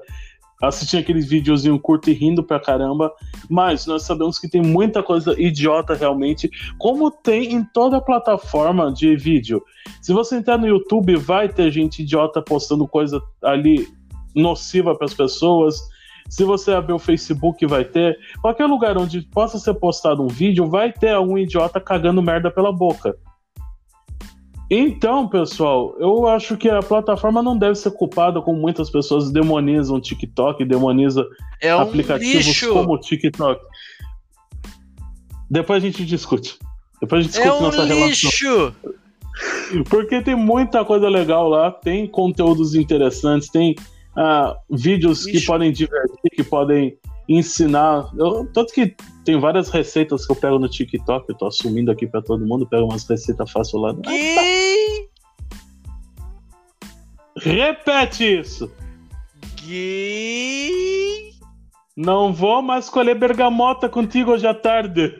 assistindo aqueles videozinhos curto e rindo pra caramba. Mas nós sabemos que tem muita coisa idiota realmente, como tem em toda plataforma de vídeo. Se você entrar no YouTube, vai ter gente idiota postando coisa ali nociva para as pessoas. Se você abrir o Facebook, vai ter. Qualquer lugar onde possa ser postado um vídeo, vai ter algum idiota cagando merda pela boca. Então, pessoal, eu acho que a plataforma não deve ser culpada como muitas pessoas demonizam o TikTok, demonizam É um aplicativos lixo! como o TikTok. Depois a gente discute. Depois a gente É discute um nossa relação. lixo! Porque tem muita coisa legal lá, tem conteúdos interessantes, tem ah, vídeos que Ixi. podem divertir, que podem ensinar. Eu- tanto que tem várias receitas que eu pego no TikTok, eu tô assumindo aqui pra todo mundo, pego umas receitas fácil lá. Gay! Repete isso! Gay! Não vou mais colher bergamota contigo hoje à tarde.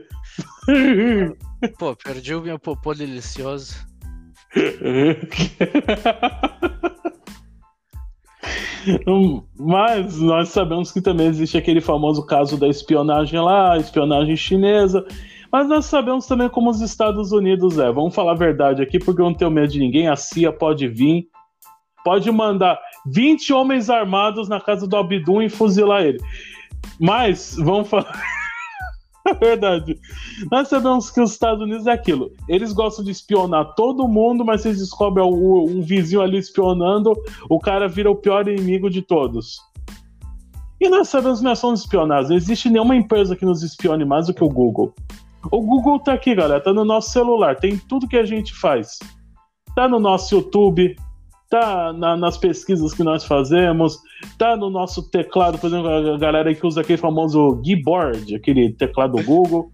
Pô, perdi o meu popô delicioso. (laughs) (laughs) Mas nós sabemos que também existe aquele famoso caso da espionagem lá, espionagem chinesa. Mas nós sabemos também como os Estados Unidos é. Vamos falar a verdade aqui, porque eu não tenho medo de ninguém. A CIA pode vir, pode mandar 20 homens armados na casa do Abdum e fuzilar ele. Mas, vamos falar. (laughs) (laughs) verdade. Nós sabemos que os Estados Unidos é aquilo. Eles gostam de espionar todo mundo, mas eles descobrem um, um vizinho ali espionando, o cara vira o pior inimigo de todos. E nós sabemos que nós somos espionados. Não existe nenhuma empresa que nos espione mais do que o Google. O Google tá aqui, galera. Tá no nosso celular. Tem tudo que a gente faz. Tá no nosso YouTube. Tá na- nas pesquisas que nós fazemos. Tá no nosso teclado. Por exemplo, a galera que usa aquele famoso Gboard, aquele teclado Google.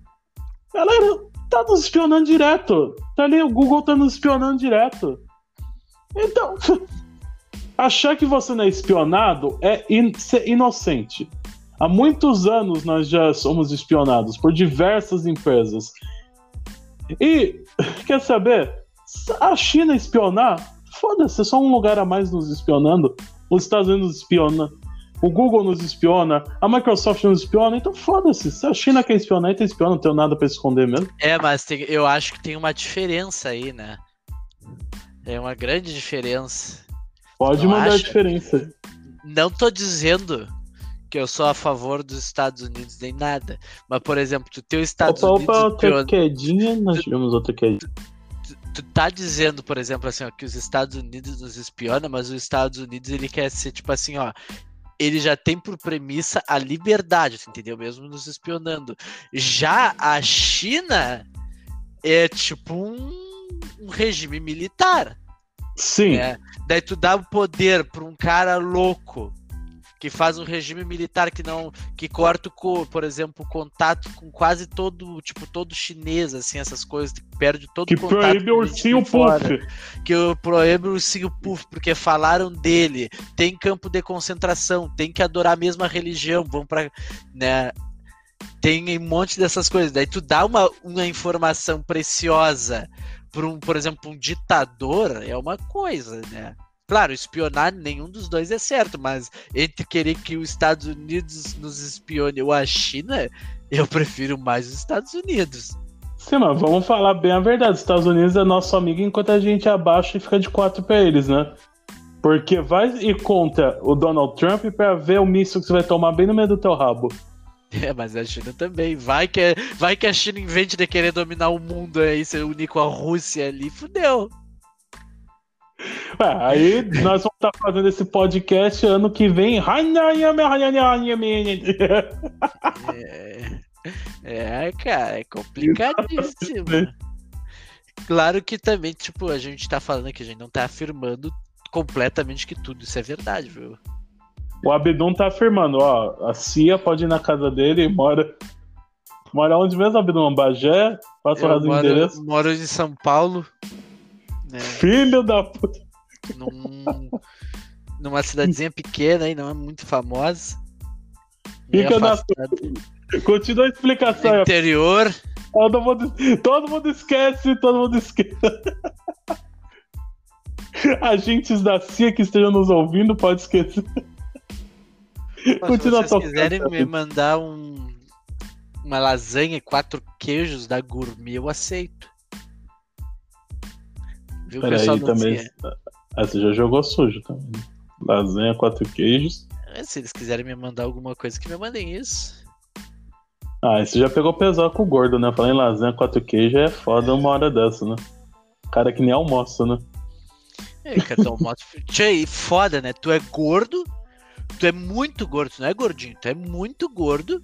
Galera, tá nos espionando direto. Tá ali, o Google tá nos espionando direto. Então, (laughs) achar que você não é espionado é in- ser inocente. Há muitos anos nós já somos espionados por diversas empresas. E, (laughs) quer saber? A China espionar? Foda-se, é só um lugar a mais nos espionando. Os Estados Unidos nos espiona. O Google nos espiona. A Microsoft nos espiona. Então foda-se. Se a China quer espionar, então espiona. Não tenho nada pra esconder mesmo. É, mas tem- eu acho que tem uma diferença aí, né? É uma grande diferença. Pode mandar a acha? diferença. Não tô dizendo que eu sou a favor dos Estados Unidos nem nada. Mas, por exemplo, tu tem os Estados Opa, Unidos opa, outra espion- quedinha. Nós tivemos outra quedinha. Tu tá dizendo, por exemplo, assim, ó, que os Estados Unidos nos espiona, mas os Estados Unidos ele quer ser tipo assim, ó, ele já tem por premissa a liberdade, entendeu? Mesmo nos espionando. Já a China é tipo um, um regime militar, Sim. né? Daí tu dá o poder pra um cara louco que faz um regime militar que não que corta, o por exemplo, o contato com quase todo, tipo, todo chinês, assim, essas coisas, que perde todo Que o contato proíbe o ursinho puff. que proíbe o ursinho puff, porque falaram dele, tem campo de concentração, tem que adorar a mesma religião, vão pra. Né, tem um monte dessas coisas. Daí tu dá uma, uma informação preciosa para um, por exemplo, um ditador, é uma coisa, né? Claro, espionar nenhum dos dois é certo, mas entre querer que os Estados Unidos nos espione ou a China, eu prefiro mais os Estados Unidos. Sim, mas vamos falar bem a verdade. Os Estados Unidos é nosso amigo enquanto a gente abaixa e fica de quatro pra eles, né? Porque vai e conta o Donald Trump pra ver o míssil que você vai tomar bem no meio do teu rabo. É, mas a China também. Vai que, vai que a China invente de querer dominar o mundo aí, se unir com a Rússia ali, fudeu. É, aí nós vamos estar fazendo esse podcast ano que vem. É, é cara, é complicadíssimo. Claro que também, tipo, a gente tá falando que a gente não tá afirmando completamente que tudo isso é verdade, viu? O Abdum tá afirmando, ó, a Cia pode ir na casa dele e mora. Mora onde mesmo, Abdum? Bagé? Passa o moro, endereço. moro em São Paulo. Né? Filho da puta. Num, numa cidadezinha pequena aí, não é muito famosa. Fica na Continua a explicação. Interior. Todo mundo, todo mundo esquece, todo mundo esquece. (laughs) Agentes da CIA que estejam nos ouvindo, pode esquecer. Continua se vocês quiserem me mandar um, uma lasanha e quatro queijos da gourmet, eu aceito. Viu, Peraí, também. Ah, você já jogou sujo também. Lasanha, quatro queijos. É, se eles quiserem me mandar alguma coisa, que me mandem isso. Ah, você já pegou pesado com o gordo, né? Falando em lasanha, quatro queijos é foda uma hora dessa, né? Cara que nem almoça, né? É, cara, (laughs) almoça. Tchê, foda, né? Tu é gordo, tu é muito gordo, tu não é gordinho, tu é muito gordo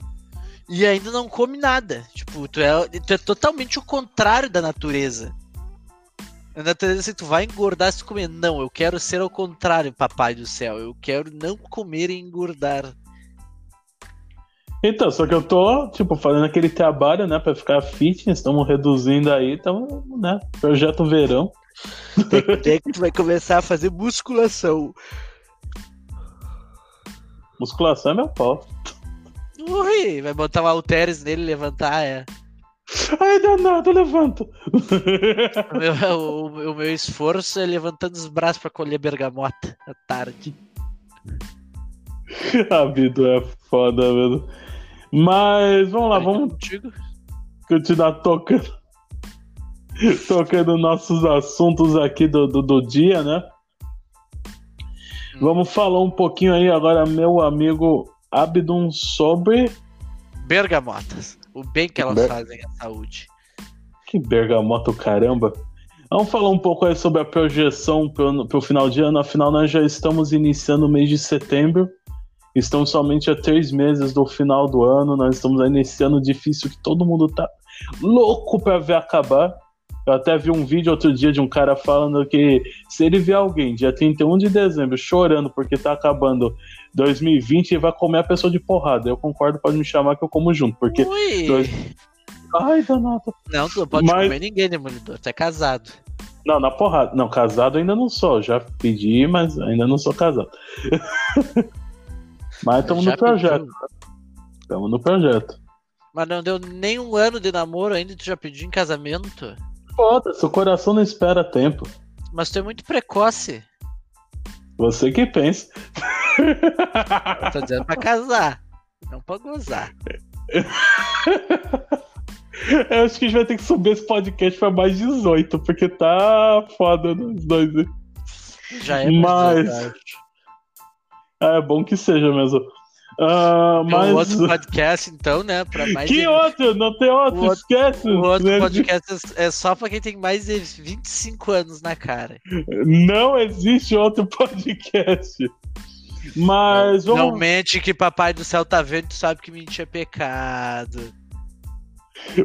e ainda não come nada. Tipo, tu é, tu é totalmente o contrário da natureza. A natureza assim, tu vai engordar se tu comer. Não, eu quero ser ao contrário, papai do céu. Eu quero não comer e engordar. Então, só que eu tô, tipo, fazendo aquele trabalho, né, pra ficar fitness, estamos reduzindo aí, então, né, projeto verão. Tem que tu vai começar a fazer musculação. Musculação é meu pau. Ui, vai botar um halteres nele levantar, é. Ai, danado, levanta. O meu, o, o meu esforço é levantando os braços pra colher bergamota à tarde. (laughs) A vida é foda, mesmo. Mas vamos lá, vamos contigo. continuar tocando. tocando nossos assuntos aqui do, do, do dia, né? Hum. Vamos falar um pouquinho aí agora, meu amigo Abdon, sobre. Bergamotas. O bem que elas Ber... fazem à saúde. Que bergamota, caramba. Vamos falar um pouco aí sobre a projeção para o final de ano. Afinal, nós já estamos iniciando o mês de setembro. Estamos somente a três meses do final do ano. Nós estamos iniciando difícil que todo mundo tá louco para ver acabar. Eu até vi um vídeo outro dia de um cara falando que se ele ver alguém dia 31 de dezembro chorando porque tá acabando 2020, ele vai comer a pessoa de porrada. Eu concordo, pode me chamar que eu como junto, porque. Dois... Ai, danado. Não, tu não pode Mas... comer ninguém, Demolidor. Tu é casado. Não, na porrada. Não, casado ainda não sou. Já pedi, mas ainda não sou casado. (laughs) mas estamos no projeto. Estamos no projeto. Mas não deu nem um ano de namoro ainda tu já pediu em casamento? Foda-se, o coração não espera tempo. Mas tu é muito precoce. Você que pensa. Eu tô dizendo pra casar, não pra gozar. Eu acho que a gente vai ter que subir esse podcast pra mais 18, porque tá foda nos dois. Já é Mas. É bom que seja mesmo. Uh, mas... outro podcast, então, né? Pra (laughs) mais que de... outro? Não tem outro, o esquece. O outro né? podcast é só pra quem tem mais de 25 anos na cara. Não existe outro podcast. Mas vamos... Não mente que papai do céu tá vendo, tu sabe que mentir é pecado.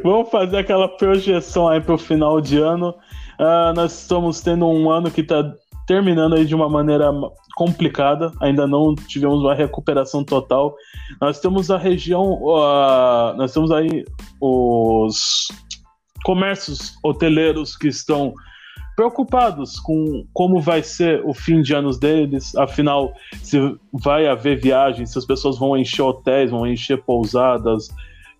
Vamos fazer aquela projeção aí pro final de ano. Uh, nós estamos tendo um ano que tá terminando aí de uma maneira complicada, ainda não tivemos uma recuperação total. Nós temos a região, uh, nós temos aí os comércios hoteleiros que estão preocupados com como vai ser o fim de anos deles, afinal, se vai haver viagens, se as pessoas vão encher hotéis, vão encher pousadas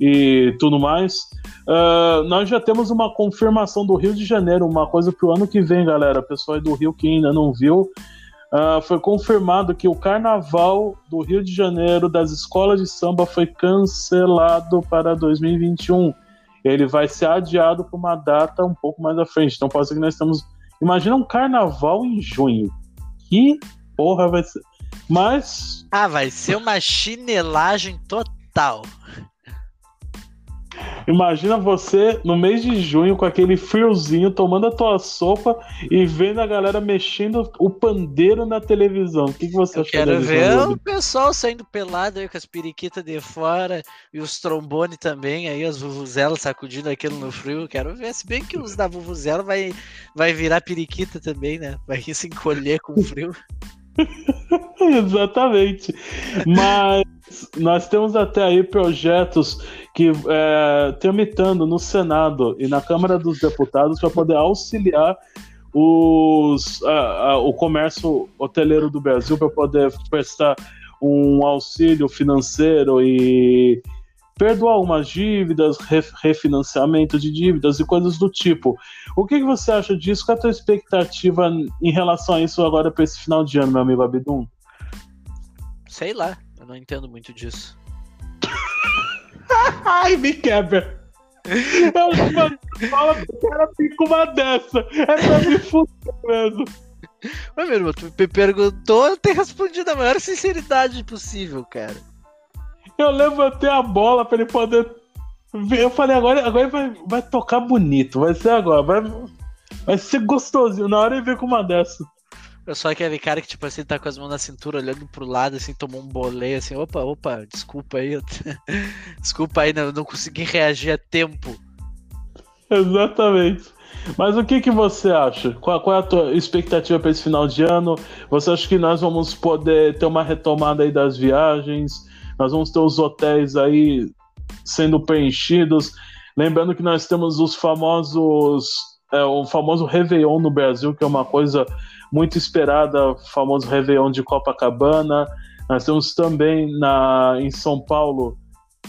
e tudo mais. Uh, nós já temos uma confirmação do Rio de Janeiro, uma coisa para o ano que vem, galera. Pessoal do Rio que ainda não viu, uh, foi confirmado que o Carnaval do Rio de Janeiro das escolas de samba foi cancelado para 2021. ele vai ser adiado para uma data um pouco mais à frente. Então pode ser que nós estamos. Imagina um carnaval em junho. Que porra vai ser. Mas. Ah, vai ser uma chinelagem total. Imagina você no mês de junho com aquele friozinho, tomando a tua sopa e vendo a galera mexendo o pandeiro na televisão. O que, que você Eu acha quero ver o pessoal saindo pelado aí com as periquitas de fora e os trombones também, aí as vuvuzelas sacudindo aquilo no frio. Quero ver, se bem que os da vuvuzela vai, vai virar periquita também, né? Vai (laughs) se encolher com frio. (laughs) Exatamente. Mas nós temos até aí projetos que é, tramitando no Senado e na Câmara dos Deputados para poder auxiliar os, a- a- o comércio hoteleiro do Brasil para poder prestar um auxílio financeiro e perdoar algumas dívidas, re- refinanciamento de dívidas e coisas do tipo. O que, que você acha disso? Qual é a tua expectativa em relação a isso agora para esse final de ano, meu amigo Abdum? Sei lá, eu não entendo muito disso. (laughs) Ai, me quebra! Eu mano, fala pro cara fica uma dessa. É pra me fuder mesmo. Mas, meu irmão, tu me perguntou, eu tenho respondido da maior sinceridade possível, cara. Eu levantei a bola pra ele poder. ver. Eu falei, agora, agora vai, vai tocar bonito. Vai ser agora. Vai, vai ser gostosinho. Na hora ele veio com uma dessa. Eu sou aquele cara que, tipo assim, tá com as mãos na cintura, olhando pro lado, assim, tomou um boleio, assim, opa, opa, desculpa aí, (laughs) desculpa aí, não, não consegui reagir a tempo. Exatamente. Mas o que, que você acha? Qual, qual é a tua expectativa para esse final de ano? Você acha que nós vamos poder ter uma retomada aí das viagens? Nós vamos ter os hotéis aí sendo preenchidos? Lembrando que nós temos os famosos, é, o famoso Réveillon no Brasil, que é uma coisa muito esperada, o famoso Réveillon de Copacabana. Nós temos também na, em São Paulo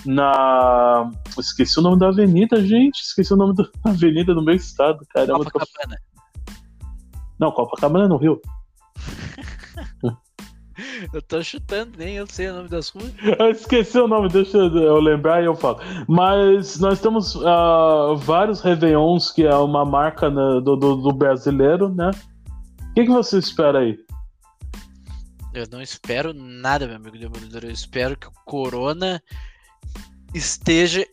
na. Esqueci o nome da avenida, gente. Esqueci o nome da (laughs) avenida do meu estado. Caramba, tô- Copacabana. Não, Copacabana é no Rio. (laughs) Eu tô chutando, nem eu sei o nome das ruas. Eu esqueci o nome, deixa eu lembrar e eu falo. Mas nós temos ah, vários Réveillons, que é uma marca né, do, do, do brasileiro, né? O que, que você espera aí? Eu não espero nada, meu amigo Demolidor. Eu espero que o Corona esteja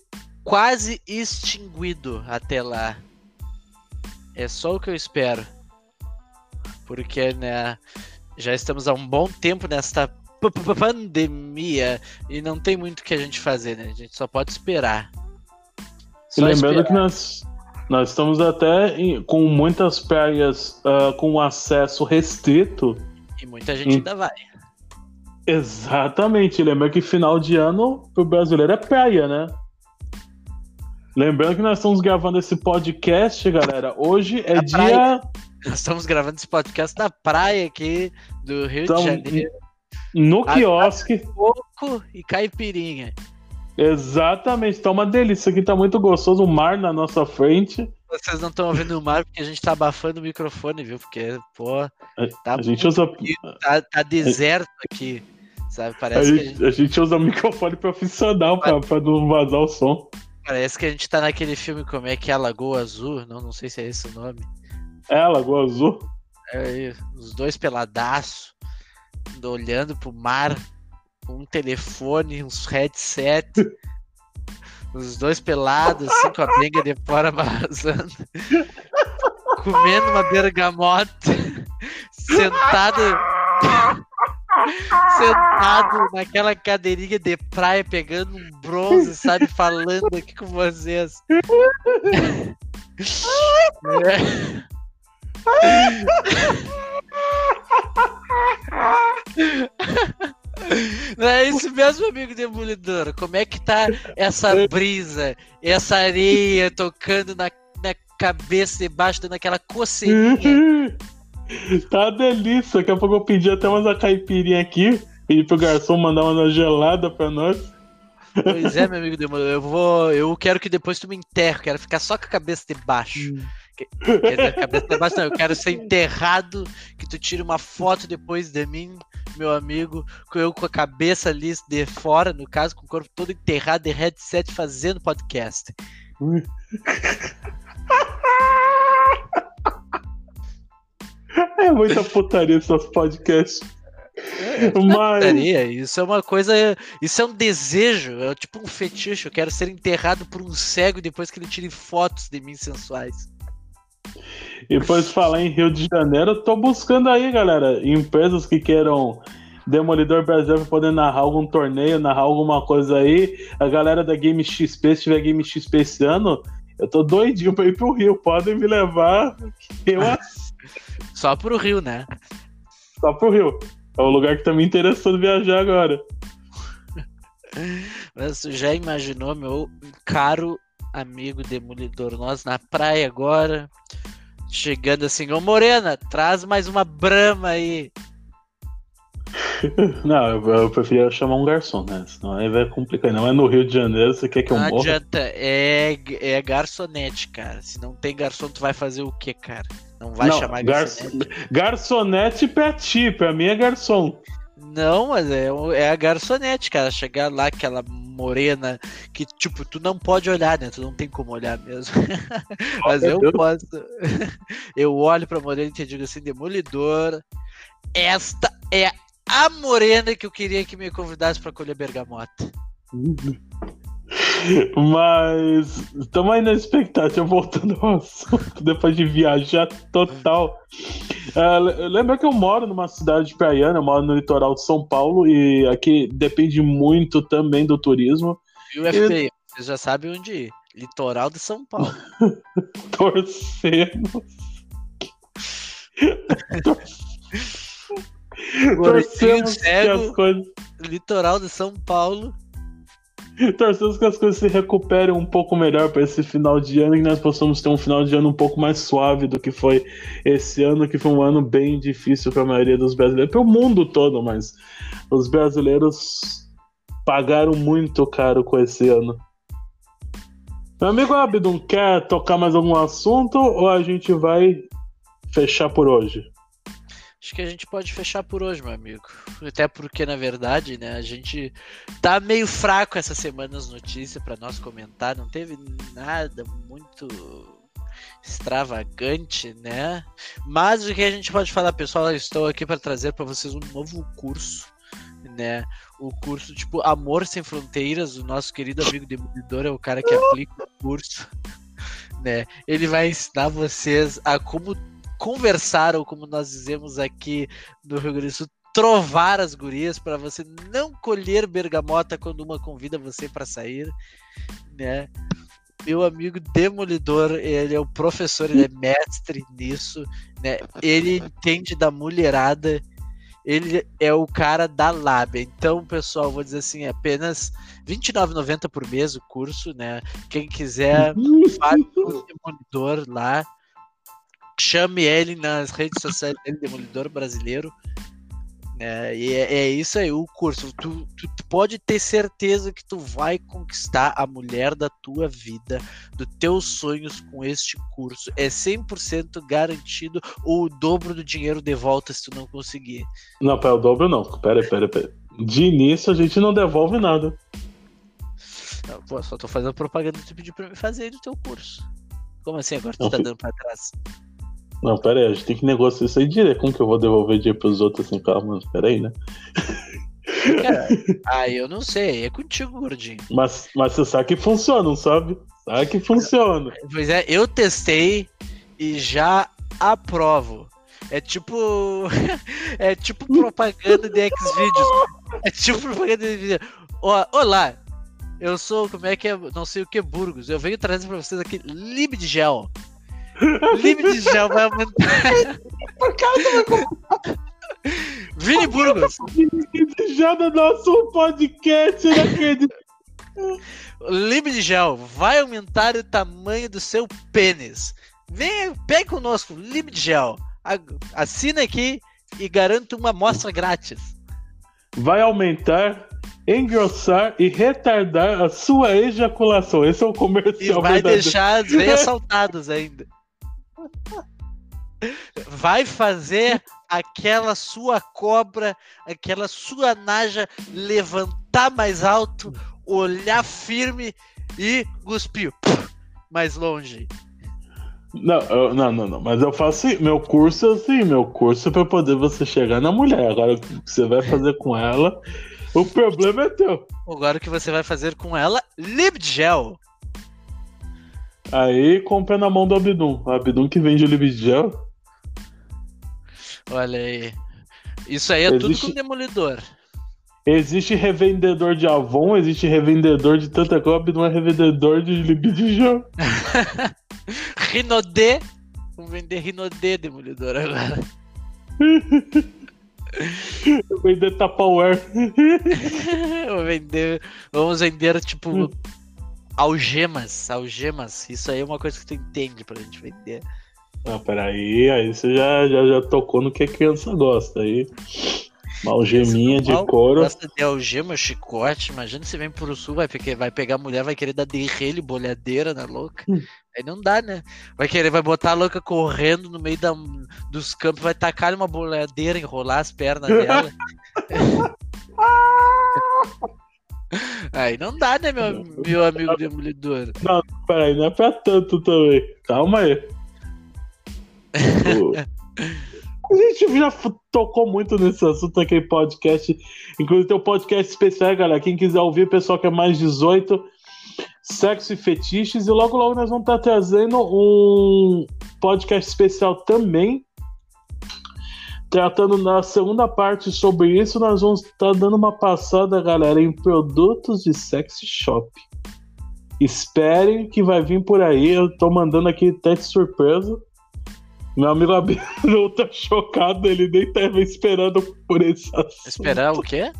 quase extinguido até lá. É só o que eu espero. Porque, né, já estamos há um bom tempo nesta pandemia e não tem muito o que a gente fazer, né? A gente só pode esperar. E Só lembrando esperar. que nós, nós estamos até em- com muitas praias ah, com acesso restrito. E muita gente Hum. ainda vai. Exatamente. Lembrando que final de ano pro brasileiro é praia, né? Lembrando que nós estamos gravando esse podcast, galera. Hoje é Na dia. praia. Nós estamos gravando esse podcast na praia aqui do Rio Então, de Janeiro. No quiosque. Coco e caipirinha. Exatamente. Tá uma delícia. Isso aqui tá muito gostoso. O mar na nossa frente. Vocês não estão ouvindo o mar porque a gente tá abafando o microfone, viu? Porque, pô, tá, A gente usa. tá, tá deserto aqui. Sabe? A Parece, que a gente, gente, a gente usa microfone profissional pra, pra não vazar o som. parece que a gente tá naquele filme como é que é a Lagoa Azul. Não, não sei se é esse o nome. É, Lagoa Azul. É os dois peladaço, olhando pro mar, um telefone, uns headset. (laughs) Os dois pelados, assim, com a benga de fora vazando. (laughs) Comendo uma bergamota. (laughs) Sentado. Sentado naquela cadeirinha de praia, pegando um bronze, sabe? Falando aqui com vocês. É. Não é isso mesmo, amigo demolidor? Como é que tá essa brisa, essa areia tocando na, na cabeça debaixo, dando aquela coceirinha? (laughs) tá delícia. Daqui a pouco eu pedi até umas caipirinha aqui. Pedi pro garçom mandar uma gelada pra nós. Pois é, meu amigo demolidor. Eu vou. Eu quero que depois tu me enterre, quero ficar só com a cabeça debaixo. Quer dizer, a cabeça debaixo não, eu quero ser enterrado, que tu tire uma foto depois de mim, meu amigo, com eu com a cabeça ali de fora, no caso, com o corpo todo enterrado de headset fazendo podcast. É muita putaria esses podcasts. É, é Mas... Isso é uma coisa. Isso é um desejo, é tipo um fetiche. Eu quero ser enterrado por um cego depois que ele tire fotos de mim sensuais. E depois falar em Rio de Janeiro, eu tô buscando aí, galera, empresas que queiram Demolidor Brasil pra poder narrar algum torneio, narrar alguma coisa aí. A galera da Game XP, se tiver Game XP esse ano, eu tô doidinho pra ir pro Rio. Podem me levar. Eu (laughs) Só pro Rio, né? Só pro Rio. É o lugar que tá me interessando viajar agora. (laughs) Mas tu já imaginou, meu caro amigo demolidor, nós na praia agora, chegando assim, ô Morena, traz mais uma brama aí. (laughs) Não, eu, eu preferia chamar um garçom, né? Senão aí vai complicar. Não é no Rio de Janeiro, você quer que eu não morra? Não adianta, é, é garçonete, cara. Se não tem garçom, tu vai fazer o quê, cara? Não vai não, chamar garçonete. Garçonete pra ti, pra mim é garçom. Não, mas é, é a garçonete, cara. Chegar lá, aquela morena que, tipo, tu não pode olhar, né? Tu não tem como olhar mesmo. (laughs) mas eu posso. (laughs) eu olho pra morena e te digo assim, demolidor. Esta é a morena que eu queria que me convidasse para colher bergamota. Mas estamos aí na expectativa, voltando ao assunto, (laughs) depois de viajar total. É, lembra que eu moro numa cidade praiana, eu moro no litoral de São Paulo, e aqui depende muito também do turismo. E o FPI, e... você já sabe onde ir. Litoral de São Paulo. (laughs) Torcemos. Torcemos que as coisas. Litoral de São Paulo. (laughs) Torcemos que as coisas se recuperem um pouco melhor para esse final de ano e nós possamos ter um final de ano um pouco mais suave do que foi esse ano, que foi um ano bem difícil para a maioria dos brasileiros, para o mundo todo, mas os brasileiros pagaram muito caro com esse ano. Meu amigo Abdon, quer tocar mais algum assunto ou a gente vai fechar por hoje? Acho que a gente pode fechar por hoje, meu amigo. Até porque, na verdade, né, a gente tá meio fraco essa semana as notícias para nós comentar. Não teve nada muito extravagante, né? Mas o que a gente pode falar, pessoal, eu estou aqui para trazer para vocês um novo curso, né? O curso tipo Amor sem Fronteiras, o nosso querido amigo Demolidor é o cara que aplica o curso, né? Ele vai ensinar vocês a como conversar, ou como nós dizemos aqui no Rio Grande do Sul, trovar as gurias para você não colher bergamota quando uma convida você para sair, né? Meu amigo Demolidor, ele é o professor, ele é mestre nisso, né? Ele entende da mulherada, ele é o cara da lábia. Então, pessoal, vou dizer assim, é apenas R$29,90 por mês o curso, né? Quem quiser, fale com o Demolidor lá, chame ele nas redes sociais dele, Demolidor Brasileiro. É, e é, é, isso aí, o curso. Tu, tu, tu, pode ter certeza que tu vai conquistar a mulher da tua vida, dos teus sonhos com este curso. É 100% garantido ou o dobro do dinheiro de volta se tu não conseguir. Não, pera, o dobro não. Pera, pera, pera. De início a gente não devolve nada. Não, pô, só tô fazendo propaganda que tu pediu pra me fazer aí do teu curso. Como assim agora tu não, tá dando pra trás? Não, pera aí, a gente tem que negociar isso aí direto. Como que eu vou devolver dinheiro pros outros assim? Calma, pera aí, né? Cara, ah, eu não sei, é contigo, gordinho. Mas, mas você sabe que funciona, não sabe? Sabe que funciona. Pois é, eu testei e já aprovo. É tipo. (laughs) é tipo propaganda de Xvideos. É tipo propaganda de vídeo. Olá, eu sou, como é que é? Não sei o que, Burgos. Eu venho trazer pra vocês aqui Lib de Gel. Limite de gel vai aumentar. Por causa do Vini Burgos. Já no nosso podcast, não Limite de gel vai aumentar o tamanho do seu pênis. Vem, pegue conosco, Limite de gel. Assina aqui e garanta uma amostra grátis. Vai aumentar, engrossar e retardar a sua ejaculação. Esse é o comercial. E vai verdadeiro. deixar as veias saltadas ainda. Vai fazer aquela sua cobra, aquela sua naja levantar mais alto, olhar firme e cuspir. mais longe. Não, eu- não, não, não. Mas eu faço assim, meu curso é assim, meu curso é pra poder você chegar na mulher. Agora o que você vai fazer com ela, o problema é teu. Agora o que você vai fazer com ela? Libgel. Aí compra na mão do Abdum. O Abdum que vende o Libigel. Olha aí. Isso aí é tudo Existe- com demolidor. Existe revendedor de Avon, existe revendedor de tanta coisa, o Abdum é revendedor de Libigel. (laughs) Rinodê. Vamos vender Rinodê demolidor agora. (laughs) Vender Tupperware. (laughs) Vou vender. Vamos vender, tipo, algemas. Algemas. Isso aí é uma coisa que tu entende pra gente vender. Ah, peraí, aí você já, já, já tocou no que a criança gosta. Aí, uma algeminha de couro. Gosta de algema, chicote. Imagina se vem pro sul, vai, pegar- vai pegar a mulher, vai querer dar derrele, bolhadeira na louca. Hum. Aí não dá, né? Vai querer, vai botar a louca correndo no meio da, dos campos, vai tacar uma bolhadeira, enrolar as pernas dela. (laughs) (laughs) Aí não dá, né, meu, meu amigo demolidor? Peraí, não é pra tanto também. Calma aí. (laughs) A gente já tocou muito nesse assunto naquele podcast. Inclusive tem um podcast especial, galera. Quem quiser ouvir, pessoal que é mais 18, sexo e fetiches. E logo, logo nós vamos estar trazendo um podcast especial também. Tratando na segunda parte sobre isso, nós vamos estar dando uma passada, galera, em produtos de sex shop. Esperem que vai vir por aí. Eu tô mandando aqui teste surpresa. Meu amigo Abel (laughs) tá chocado, ele nem tava esperando por esse assunto. Esperar o quê?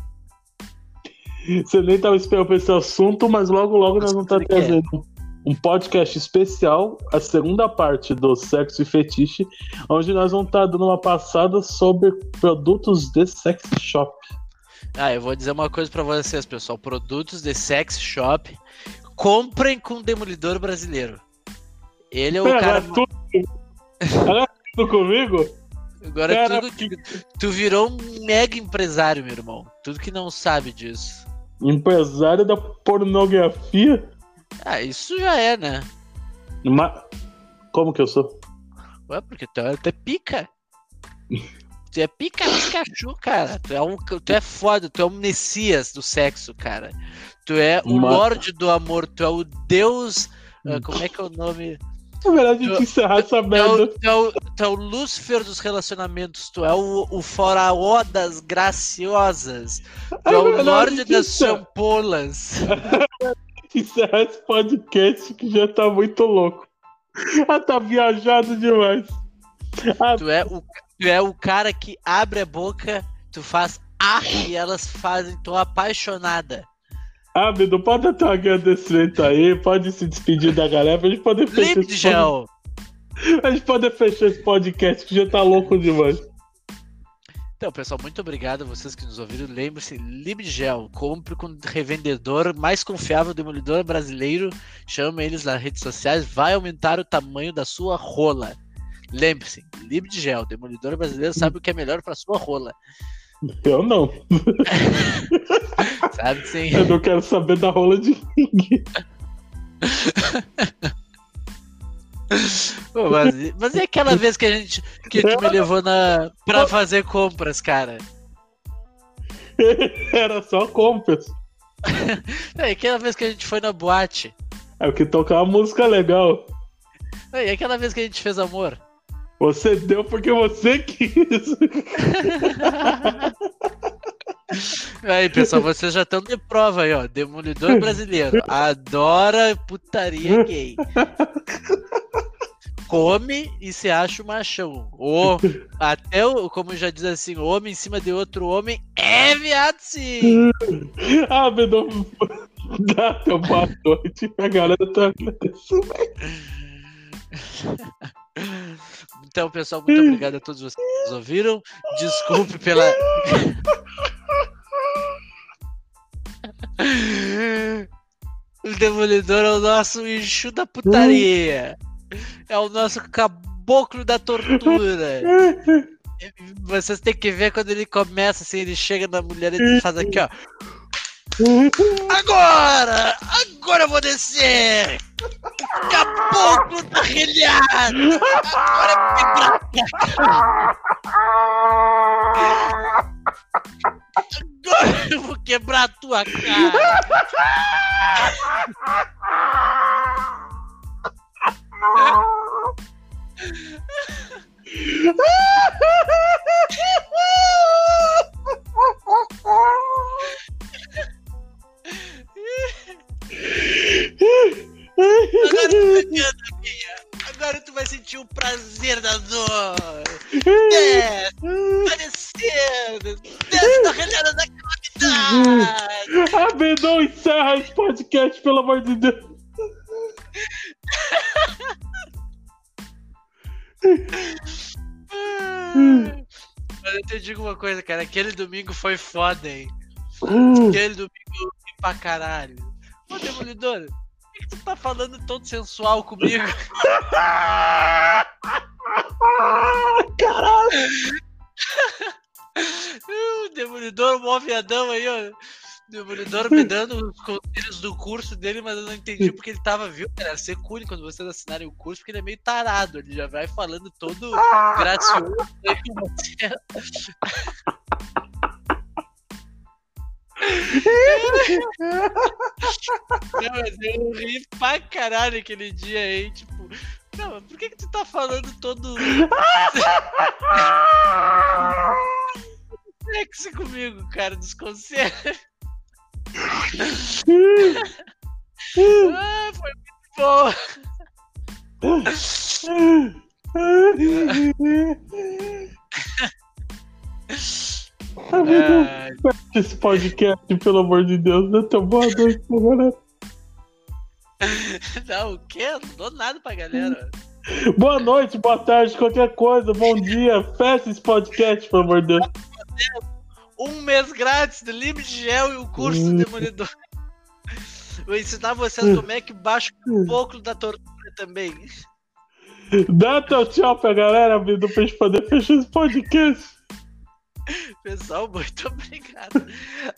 Você nem tava esperando por esse assunto, mas logo, logo nós vamos estar de quê? trazendo um podcast especial, a segunda parte do Sexo e Fetiche, onde nós vamos estar dando uma passada sobre produtos de sex shop. Ah, eu vou dizer uma coisa pra vocês, pessoal. Produtos de sex shop, comprem com o demolidor brasileiro. Ele é o Pera, cara. agora tudo, agora tudo comigo? Agora Cara, tudo que... tu virou um mega empresário, meu irmão. Tudo que não sabe disso. Empresário da pornografia? Ah, isso já é, né? Ma- Como que eu sou? Ué, porque tu é, tu é pica. Tu é pica Pikachu, cara. Tu é, um, tu é foda, tu é um messias do sexo, cara. Tu é o Ma- lorde do amor, tu é o deus. ah, como é que é o nome? É melhor a gente Eu- encerrar essa Tu é, merda. o, tu, é o, tu é o Lúcifer dos relacionamentos, tu é o, o faraó das graciosas, tu é É o lorde das champolas. (laughs) encerrar esse podcast que já tá muito louco. Ah, tá viajado demais. Ah, Tu é, o, tu é o cara que abre a boca, tu faz ah e elas fazem, tô apaixonada. ah, Bidu, pode dar teu agradecimento aí, pode se despedir da galera pra gente poder fechar Lip esse gel. pod- (laughs) A gente poder fechar esse podcast que já tá louco demais. Então, pessoal, muito obrigado a vocês que nos ouviram. Lembre-se, Libgel, compre com o revendedor mais confiável demolidor brasileiro. Chame eles nas redes sociais, vai aumentar o tamanho da sua rola. Lembre-se, Libgel, demolidor brasileiro sabe o que é melhor para sua rola. Eu não. (laughs) Sabe sim. Eu não quero saber da rola de ninguém. (laughs) (laughs) Pô, mas, mas é aquela vez que a gente que tu me levou na para fazer compras, cara. (laughs) Era só compras. (laughs) É aquela vez que a gente foi na boate. É o que tocar uma música legal. É aquela vez que a gente fez amor. Você deu porque você quis. Aí, pessoal, vocês já estão de prova aí, ó. Demolidor brasileiro. Adora putaria gay. Come e se acha o machão. Ou até o, como já diz assim, homem em cima de outro homem é viado sim. (laughs) Ah, Bidu, dá teu boa noite. A galera tá. Então, pessoal, muito obrigado a todos vocês que nos ouviram. Desculpe pela. (laughs) Demolidor é o nosso enxu da putaria. É o nosso caboclo da tortura. (laughs) Vocês têm que ver quando ele começa, assim, ele chega na mulher e ele faz aqui, ó. Agora! Agora eu vou descer! Caboclo da relhada! Agora eu vou quebrar (laughs) Eu vou quebrar a tua cara! Agora tu, minha. Agora tu vai sentir o prazer da dor. Desce, vai descendo. Desce da relhada da calamidade. Abedon, encerra esse podcast, pelo amor de Deus. (laughs) Mas eu te digo uma coisa, cara. Aquele domingo foi foda, hein? Aquele domingo pra caralho. Ô, Demolidor, que, que tu tá falando todo sensual comigo? (laughs) Caralho! o Demolidor, mó viadão aí, ó. Demolidor me dando os conselhos do curso dele, mas eu não entendi porque ele tava, viu, cara? Ser cool quando vocês assinarem o curso, porque ele é meio tarado, ele já vai falando todo (laughs) gracioso aí com você. Não, mas eu ri pra caralho aquele dia aí, tipo. Não, mas por que, que tu tá falando todo. sexy comigo, cara, dos conselhos? (laughs) ah, foi muito bom! (laughs) Esse podcast, pelo amor de Deus, dá tão boa noite pra galera. (laughs) Não, o quê? Não dou nada pra galera. Boa noite, boa tarde, qualquer coisa, bom dia. Fecha esse podcast, pelo amor de Deus. Um mês grátis do Limite Gel e o curso do Demolidor. Vou ensinar vocês como é que baixa um pouco da tortura também. Dá teu tchau pra galera, amigo, pra gente poder fechar esse podcast. Pessoal, muito (laughs) obrigado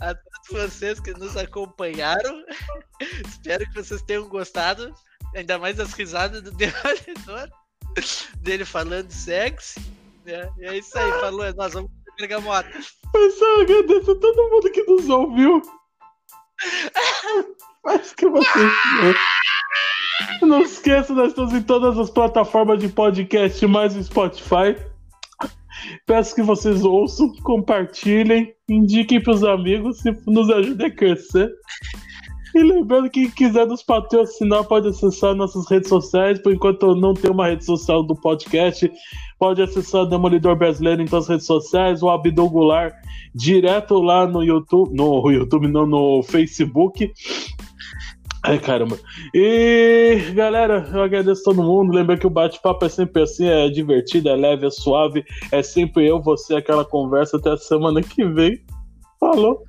a todos vocês que nos acompanharam. Espero que vocês tenham gostado. Ainda mais das risadas do (laughs) Demolidor. Dele falando sexy. É, e é isso aí, falou. Nós vamos Bergamota. Pessoal, agradeço a todo mundo que nos ouviu. Acho que vocês. (laughs) Não esqueça, nós estamos em todas as plataformas de podcast, mais o Spotify. Peço que vocês ouçam, compartilhem, indiquem para os amigos e nos ajudem a crescer. E lembrando que quem quiser nos patrocinar pode acessar nossas redes sociais. Por enquanto não tem uma rede social do podcast, pode acessar o Demolidor Brasileiro em todas as redes sociais, o Abdul Goulart direto lá no YouTube, no YouTube não, no Facebook. Ai, caramba. E, galera, eu agradeço todo mundo. Lembra que o bate-papo é sempre assim, é divertido, é leve, é suave. É sempre eu, você, aquela conversa. Até a semana que vem. Falou.